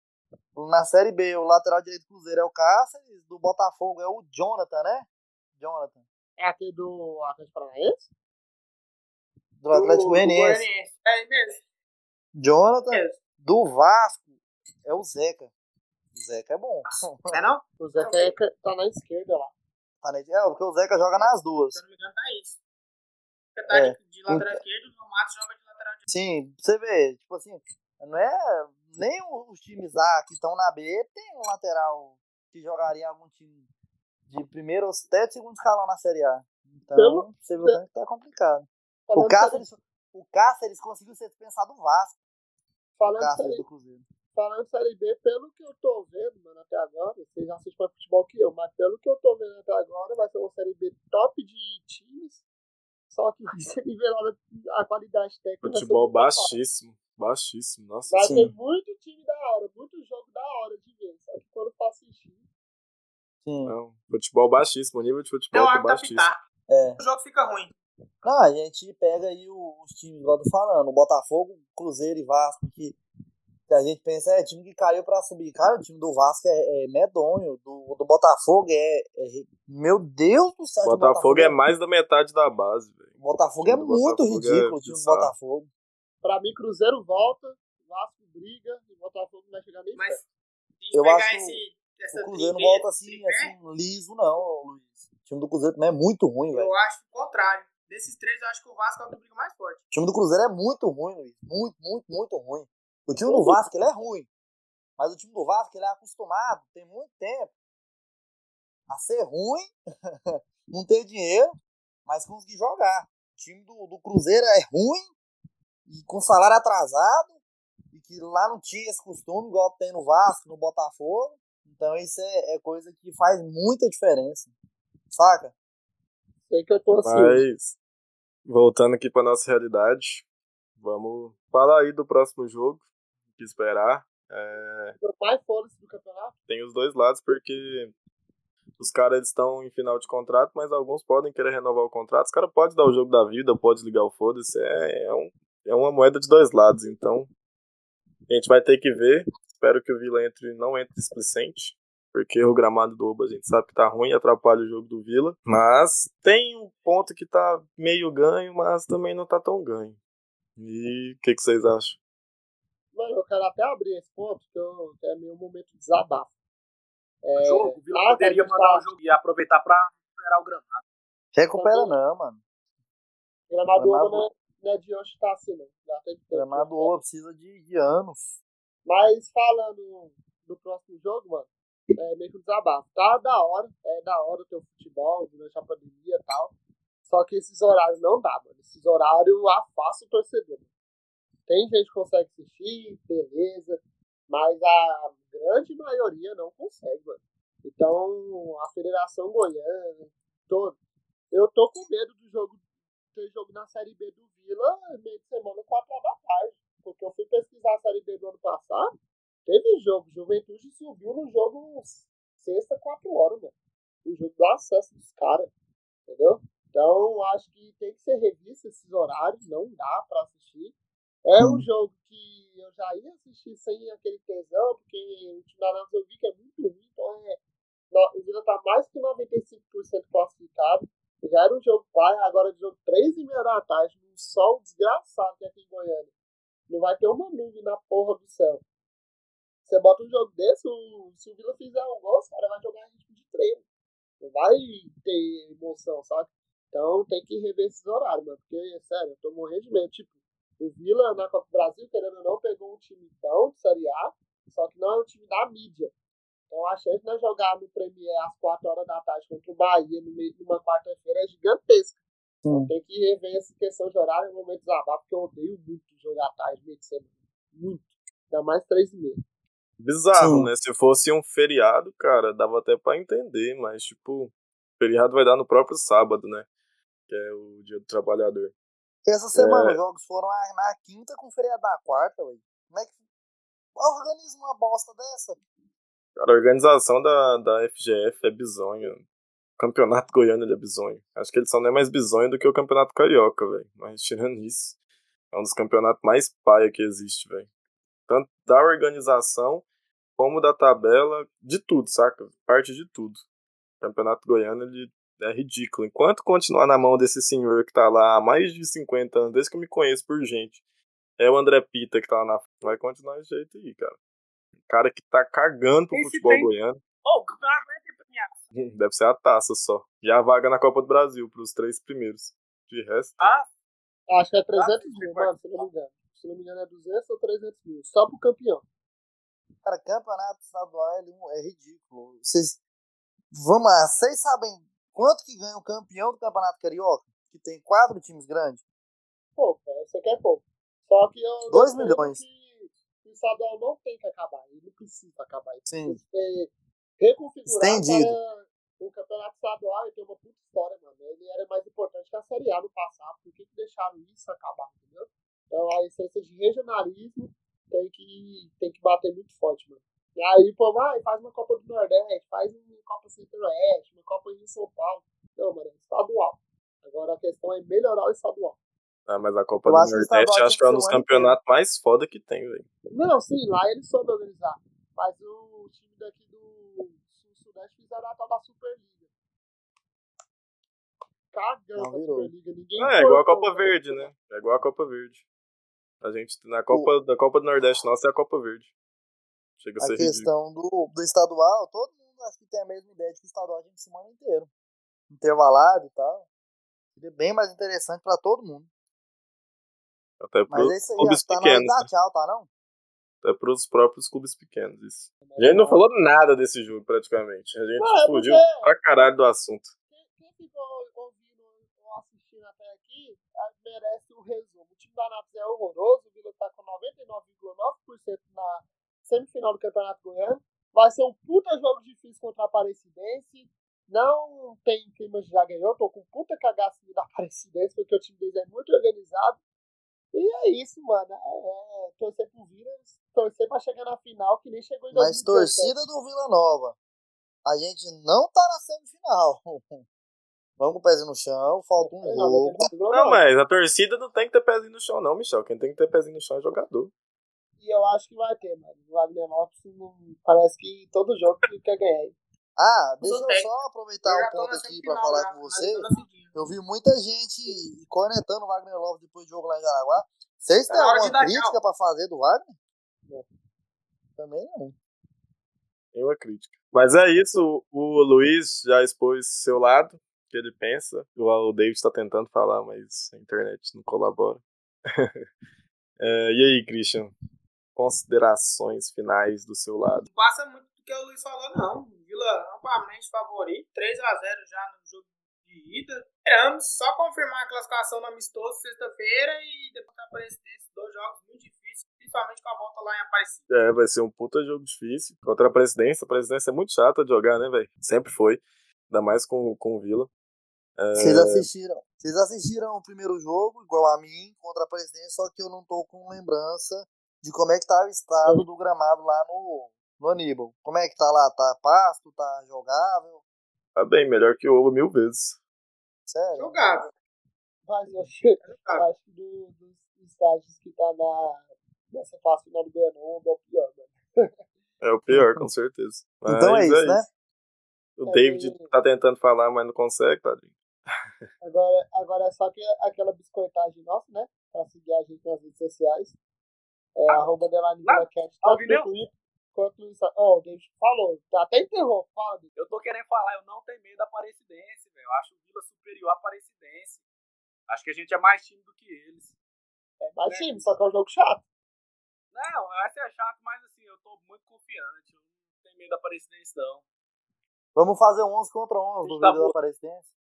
Na Série B, o lateral direito do Cruzeiro é o Cáceres, do Botafogo é o Jonathan, né? Jonathan. É aquele do Atlético Paranaense? Do Atlético Goianiense. É mesmo. Jonathan. mesmo. Do Vasco é o Zeca. O Zeca é bom. É não? O Zeca é tá na esquerda lá. Tá na- É, porque o Zeca joga nas duas. Se eu não me engano, tá isso. Você tá É. de, de lateral esquerdo, o Matos joga de lateral direito. Sim, pra você vê, tipo assim, não é. Nem os times A que estão na B tem um lateral que jogaria em algum time de primeiro ou até de segundo escalão na Série A. Então, Pelo- você viu o tanto que tá complicado. O Cáceres, o Cáceres conseguiu ser dispensado do Vasco, o falando, Cáceres série, do Cruzeiro. Falando de Série B, pelo que eu tô vendo, mano, até agora, vocês assistem mais futebol que eu, mas pelo que eu tô vendo até agora, vai ser uma Série B top de times, só que vai ser nivelada a qualidade técnica. Futebol muito baixa. baixíssimo. Baixíssimo. Nossa Vai senhora. ter muito time da hora, muito jogo da hora de ver. Só que quando for assistir, Sim. Não, futebol baixíssimo. O nível de futebol Deu tá baixíssimo. É. O jogo fica ruim. Não, a gente pega aí os times, igual eu tô falando, o Botafogo, Cruzeiro e Vasco, que a gente pensa é time que caiu pra subir. Cara, o time do Vasco é, é medonho, do, do Botafogo é, é- Meu Deus do céu, o Botafogo é mais da metade da base, velho. O Botafogo é muito Botafogo é ridículo, o time do. Botafogo. pra mim, Cruzeiro volta, Vasco briga e Botafogo não vai chegar nem Mas perto. se a gente Eu pegar acho esse, essa O Cruzeiro não volta assim, assim, liso, não, Luiz. O time do Cruzeiro também é muito ruim, velho. Eu acho o contrário. Desses três, eu acho que o Vasco é o que briga mais forte. O time do Cruzeiro é muito ruim, Luiz. Muito, muito, muito ruim. O time do Vasco, ele é ruim. Mas o time do Vasco, ele é acostumado, tem muito tempo, a ser ruim, não ter dinheiro, mas conseguir jogar. O time do, do Cruzeiro é ruim, e com salário atrasado, e que lá não tinha esse costume, igual tem no Vasco, no Botafogo. Então isso é, é coisa que faz muita diferença. Saca? Sei que eu tô assim. Mas, voltando aqui pra nossa realidade, vamos falar aí do próximo jogo. Que esperar. É, O mais foda-se do campeonato. tem os dois lados, porque os caras estão em final de contrato, mas alguns podem querer renovar o contrato. Os caras podem dar o jogo da vida, pode ligar o foda-se. É, é, um- é uma moeda de dois lados, então a gente vai ter que ver. Espero que o Vila entre, não entre displicente, porque o gramado do Oba a gente sabe que tá ruim, atrapalha o jogo do Vila. Mas tem um ponto que tá meio ganho, mas também não tá tão ganho. E o que, que vocês acham? Mano, eu quero até abrir esse ponto, que, eu, que é meu momento de desabafo. O jogo, o Vila ah, poderia mandar tá. o jogo e aproveitar pra recuperar o gramado. Recupera não, mano. Gramado Gramado- Oba não é, não é de hoje que tá assim, não. Já tem tempo. Gramado Oba precisa de, de anos. Mas falando do próximo jogo, mano, é meio que um desabafo. Tá da hora, é da hora ter o futebol durante a pandemia e tal. Só que esses horários não dá, mano. Esses horários afastam o torcedor. mano. Tem gente que consegue assistir, beleza, mas a grande maioria não consegue, mano. Então, a Federação Goiana, todo. Eu tô com medo do jogo, ter jogo na Série B do Vila meio de semana, 4 horas da tarde. Porque eu fui pesquisar a Série B do ano passado, teve jogo. Juventude subiu no jogo sexta, 4 horas, mano. O jogo do acesso dos caras, entendeu? Então, acho que tem que ser revisto esses horários, não dá pra assistir. É um jogo que eu já ia assistir sem aquele tesão, porque o Nantes eu vi que é muito ruim, então é, o Vila tá mais que 95% classificado. Já era um jogo pai, agora de jogo 3 e meia da tarde, num sol desgraçado que é aqui em Goiânia. Não vai ter uma nuvem na porra do céu. Você bota um jogo desse, o- se o Vila fizer um gol, os caras vão jogar em ritmo de treino. Não vai ter emoção, sabe? Então tem que rever esses horários, mano. Porque, sério, eu tô morrendo de medo. Tipo, o Vila na Copa do Brasil, querendo ou não, pegou um time bom de Série A, só que não é um time da mídia. Então a chance de nós jogar no Premier às 4 horas da tarde contra o Bahia no meio- numa quarta-feira é gigantesca. Então tem que rever essa questão de horário no momento desabafo, porque eu odeio muito jogar à tarde, meio de semana. Muito. Ainda mais 3 e meia. Bizarro, Sim. né? Se fosse um feriado, cara, dava até pra entender, mas, tipo, feriado vai dar no próprio sábado, né? Que é o dia do trabalhador. Essa semana É. os jogos foram na, quinta com feriado na quarta, ué. Como é que. Organiza uma bosta dessa. Cara, a organização da, da FGF é bizonha. O campeonato goiano ele é bizonho. Acho que ele só não é mais bizonho do que o campeonato carioca, velho. Mas tirando isso, é um dos campeonatos mais paia que existe, velho. Tanto da organização como da tabela, de tudo, saca? Parte de tudo. O Campeonato Goiano, ele é ridículo. Enquanto continuar na mão desse senhor que tá lá há mais de 50 anos, desde que eu me conheço por gente, é o André Pita que tá lá na. Vai continuar desse jeito aí, cara. O cara que tá cagando pro Esse futebol tem- goiano. Ô, o campeonato vai ter premiação. Deve ser a taça só. E a vaga na Copa do Brasil pros três primeiros. De resto. Ah, Acho que é 300 mil, vai- mano, se não me engano. Se não me engano é 200 ou 300 mil. Só pro campeão. Cara, campeonato estadual é, um- é ridículo. Vocês. Vamos lá, vocês sabem quanto que ganha o campeão do Campeonato Carioca? Que tem quatro times grandes? Pouco? Você quer pouco. Só que eu. Dois defendo milhões. Que o estadual não tem que acabar. Ele não precisa acabar. Ele Sim. precisa ser reconfigurado Estendido. para o campeonato estadual. Tem uma puta história, mano. Ele era mais importante que a Série A no passado. Por que, que deixaram isso acabar, entendeu? Então a essência de regionalismo tem que, tem que bater muito forte, mano. E aí, pô, vai, faz uma Copa do Nordeste, faz uma Copa Centro-Oeste, Copa em São Paulo. Não, mano, é estadual. Agora a questão é melhorar o estadual. Ah, mas a Copa Eu do Nordeste acho que é um dos campeonatos mais foda que tem, velho. Não, sim, lá eles soube organizar. Mas o time daqui do Sul-Sudeste fizeram a tal da Superliga. Cagando a. Superliga. Ninguém Ah, é igual a Copa né? Verde, né? É igual a Copa Verde. A gente, na Copa, da Copa do Nordeste nossa é a Copa Verde. Chega a A ser ridículo. questão do, do estadual, todo mundo acho que tem a mesma ideia de que o estadual tem que ser o ano inteiro. Intervalado e tal. Seria bem mais interessante pra todo mundo. Até Mas pros é isso aí, clubes tá pequenos, né? tchau, tá não? Até pros próprios clubes pequenos, isso. A gente não falou nada desse jogo, praticamente. A gente Não, é fugiu porque- pra caralho do assunto. Quem, ficou ouvindo ou assistindo até aqui ah, merece o resumo. O time da Anápolis é horroroso. O Vila tá com 99,9% na semifinal do Campeonato Goiano. Vai ser um puta jogo difícil contra a Aparecidense. Não tem clima de já ganhou. Tô com puta cagaço da Aparecidense, porque o time deles é muito organizado. E é isso, mano. É, é torcer pro Vila, torcer pra chegar na final, que nem chegou em Mas 2017. torcida do Vila Nova. A gente não tá na semifinal. Vamos com o pezinho no chão, falta um mas não Não, mas a torcida não tem que ter pezinho no chão, não, Michel. Quem tem que ter pezinho no chão é jogador. E eu acho que vai ter, mano. O Wagner Lopes não... parece que todo jogo ele quer ganhar. Ah, deixa eu só aproveitar Eu o tô ponto aqui pra semifinal falar já, com você. Eu vi muita gente cornetando o Wagner Love depois do jogo lá em Jaraguá. Vocês Tá têm alguma crítica pra fazer do Wagner? Também não. Nenhuma crítica. Mas é isso, o Luiz já expôs seu lado, o que ele pensa. O David tá tentando falar, mas a internet não colabora. É, e aí, Christian? Considerações finais do seu lado. Não passa muito do que o Luiz falou, não. Vila amplamente favorito. 3x0 já no jogo de ida. Esperamos só confirmar a classificação no amistoso sexta-feira e depois aparecer esses dois jogos muito difíceis, principalmente com a volta lá em Aparecida. É, vai ser um puta jogo difícil. Contra a presidência. A presidência é muito chata de jogar, né, velho? Sempre foi. Ainda mais com, com o Vila. É, Vocês assistiram. Vocês assistiram o primeiro jogo, igual a mim, contra a presidência, só que eu não tô com lembrança de como é que tá o estado do gramado lá no, no Aníbal. Como é que tá lá? Tá pasto? Tá jogável? Tá bem, melhor que o Ovo mil vezes. Sério? Jogável. Mas eu acho, eu acho que do- dos estágios que tá na, nessa fase final do Goianão, é o pior, mano. É o pior, com certeza. Então é Mas isso, né? O É, David tá tentando falar, mas não consegue, tadinho. Agora, agora é só que aquela biscoitagem nossa, né? Pra seguir a gente nas redes sociais. É Ah, arroba lá, VilaCast, tá tanto ouvindo no? Twitter quanto no Instagram. Ó, o David falou, tá até enterrou, fala, David. Eu tô querendo falar, eu não tenho medo da Aparecidense, velho. Eu acho o Vila superior à Aparecidense. Acho que a gente é mais time do que eles. É mais time, só que é um jogo chato. Não, vai ser chato, mas assim, eu tô muito confiante. Eu não tenho medo da Aparecidense, não. Vamos fazer um 11 contra 11 do Tá vídeo da. Aparecidense.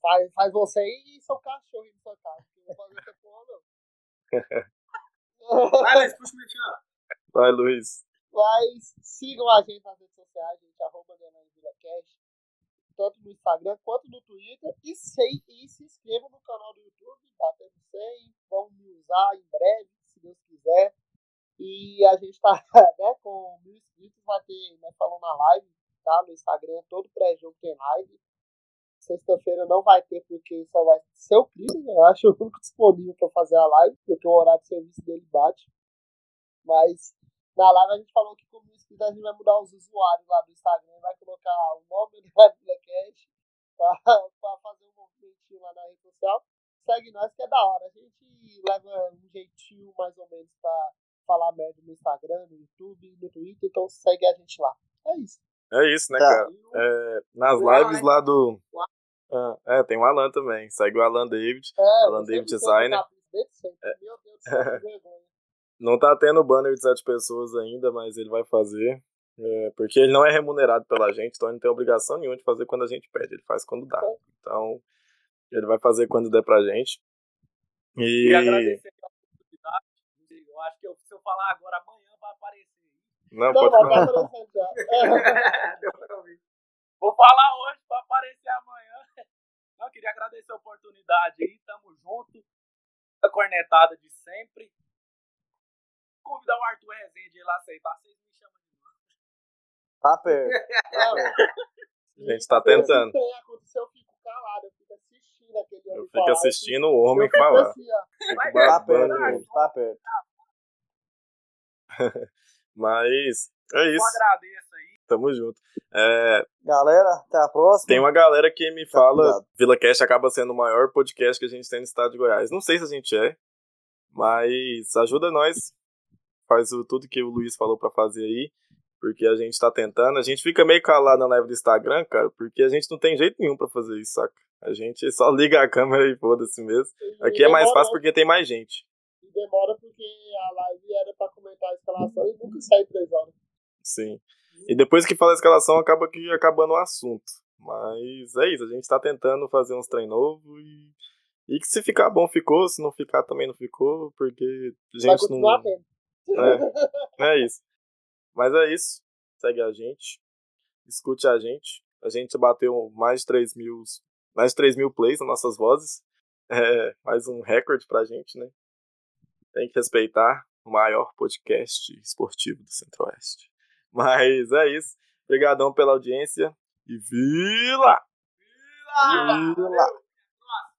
Faz, faz você e seu cachorro aí na sua casa. porque eu não vou fazer essa porra, não. Vai, Luiz, puxa o Michel. Vai, Luiz. Mas sigam a gente nas redes sociais, gente, arroba Denani VilaCast, tanto no Instagram quanto no Twitter. E, sei, e se inscrevam no canal do YouTube, batendo 100, vão me usar em breve, se Deus quiser. E a gente tá né, com mil inscritos, vai ter, né, falando na live, tá? No Instagram, todo pré-jogo tem live. Sexta-feira não vai ter, porque só vai ser o Cris, né? eu acho, o único disponível para fazer a live, porque o horário de serviço dele bate. Mas Na live a gente falou que como inscrito a gente vai mudar os usuários lá do Instagram, vai colocar o nome do VilaCast pra, pra fazer um movimentinho lá na rede social. Segue nós que é da hora. A gente leva um jeitinho mais ou menos pra falar merda no Instagram, no YouTube, no Twitter, então segue a gente lá. É isso. É isso, né, Tá. cara? É, nas lives lá do. Ah, é, tem o Alan também. Segue o Alan David. É, Alan David Designer. sempre. Meu Deus do céu, que vergonha. Não tá tendo banner de sete pessoas ainda, mas ele vai fazer. É, porque ele não é remunerado pela gente, então ele não tem obrigação nenhuma de fazer quando a gente pede, ele faz quando dá. Então, ele vai fazer quando der pra gente. E. Queria agradecer pela oportunidade. Eu acho que eu- se eu falar agora, amanhã vai aparecer. Não, Não, pode falar. Deu pra ouvir. Vou falar hoje para aparecer amanhã. Queria agradecer a oportunidade aí, tamo junto. A cornetada de sempre. Convidar o Arthur Rezende lá aceitar, vocês me chamam de novo. Tá perto. Tá perto. A gente tá tentando. Se tem aconteceu, eu fico calado, eu fico assistindo aquele Eu homem fico falar, assistindo o homem eu fico falar. assim. Fico Tá perto, o homem. gente, tá perto. Mas é Eu isso. agradeço aí. Tamo junto. É, Galera, até a próxima. tem uma galera que me Tá fala cuidado. VilaCast acaba sendo o maior podcast que a gente tem no estado de Goiás. Não sei se a gente é, mas ajuda nós. Faz o, tudo que o Luiz falou pra fazer aí, porque a gente tá tentando. A gente fica meio calado na live do Instagram, cara, porque a gente não tem jeito nenhum pra fazer isso, saca? A gente só liga a câmera e foda-se mesmo. Aqui é mais fácil porque tem mais gente. E demora porque a live era pra comentar a escalação e nunca sai três horas. Sim. E depois que fala a escalação, acaba que acabando o assunto. Mas é isso, a gente tá tentando fazer uns treinos novos e. E que se ficar bom, ficou. Se não ficar, também não ficou, porque a gente não. É, é isso. Mas é isso. Segue a gente. Escute a gente. A gente bateu mais de 3 mil, mais de 3 mil plays nas nossas vozes. É mais um recorde pra gente, né? Tem que respeitar o maior podcast esportivo do Centro-Oeste. Mas é isso. Obrigadão pela audiência. E vila! Vila!